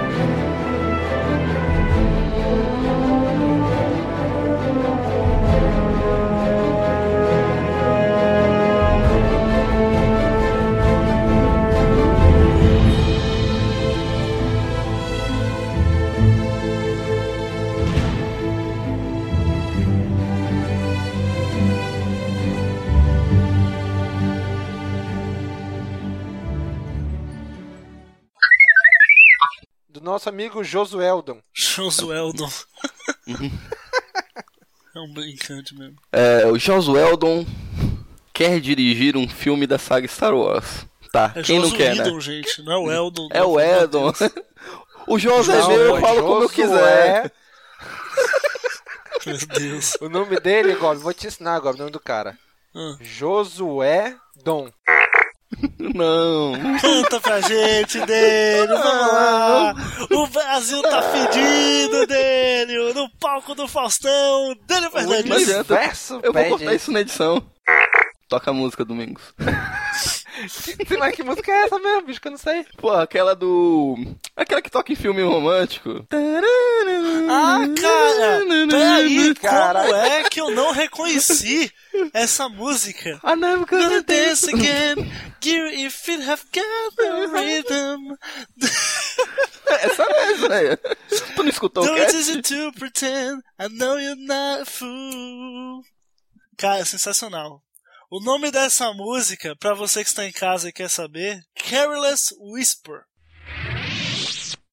Nosso amigo Josueldon. Josueldon. é um brincante mesmo. É, o Josueldon quer dirigir um filme da saga Star Wars. Tá, É quem não quer, né? Josuídon, gente, não é o Eldon. É o Eldon. o Josué é meu, eu falo como eu Josué. quiser. Meu Deus. O nome dele, Gob, vou te ensinar, Gob, o nome do cara. Ah. Josué Dom. Não. Canta pra gente, Délio, vamos lá. O Brasil tá fedido, Délio. No palco do Faustão, Não Fernandes. adianta. Universo Eu vou cortar isso na edição. Toca a música, Domingos. Mas que música é essa mesmo, bicho, que eu não sei. Pô, aquela do. Aquela que toca em filme romântico. Ah, cara, peraí, Caralho. como é que eu não reconheci essa música? Ah, não, Gonna dance again, you if it have got the rhythm. Essa mesmo, né? Tu não escutou o Don't cast? easy to pretend, I know you're not a fool. Cara, sensacional. O nome dessa música, para você que está em casa e quer saber, Careless Whisper.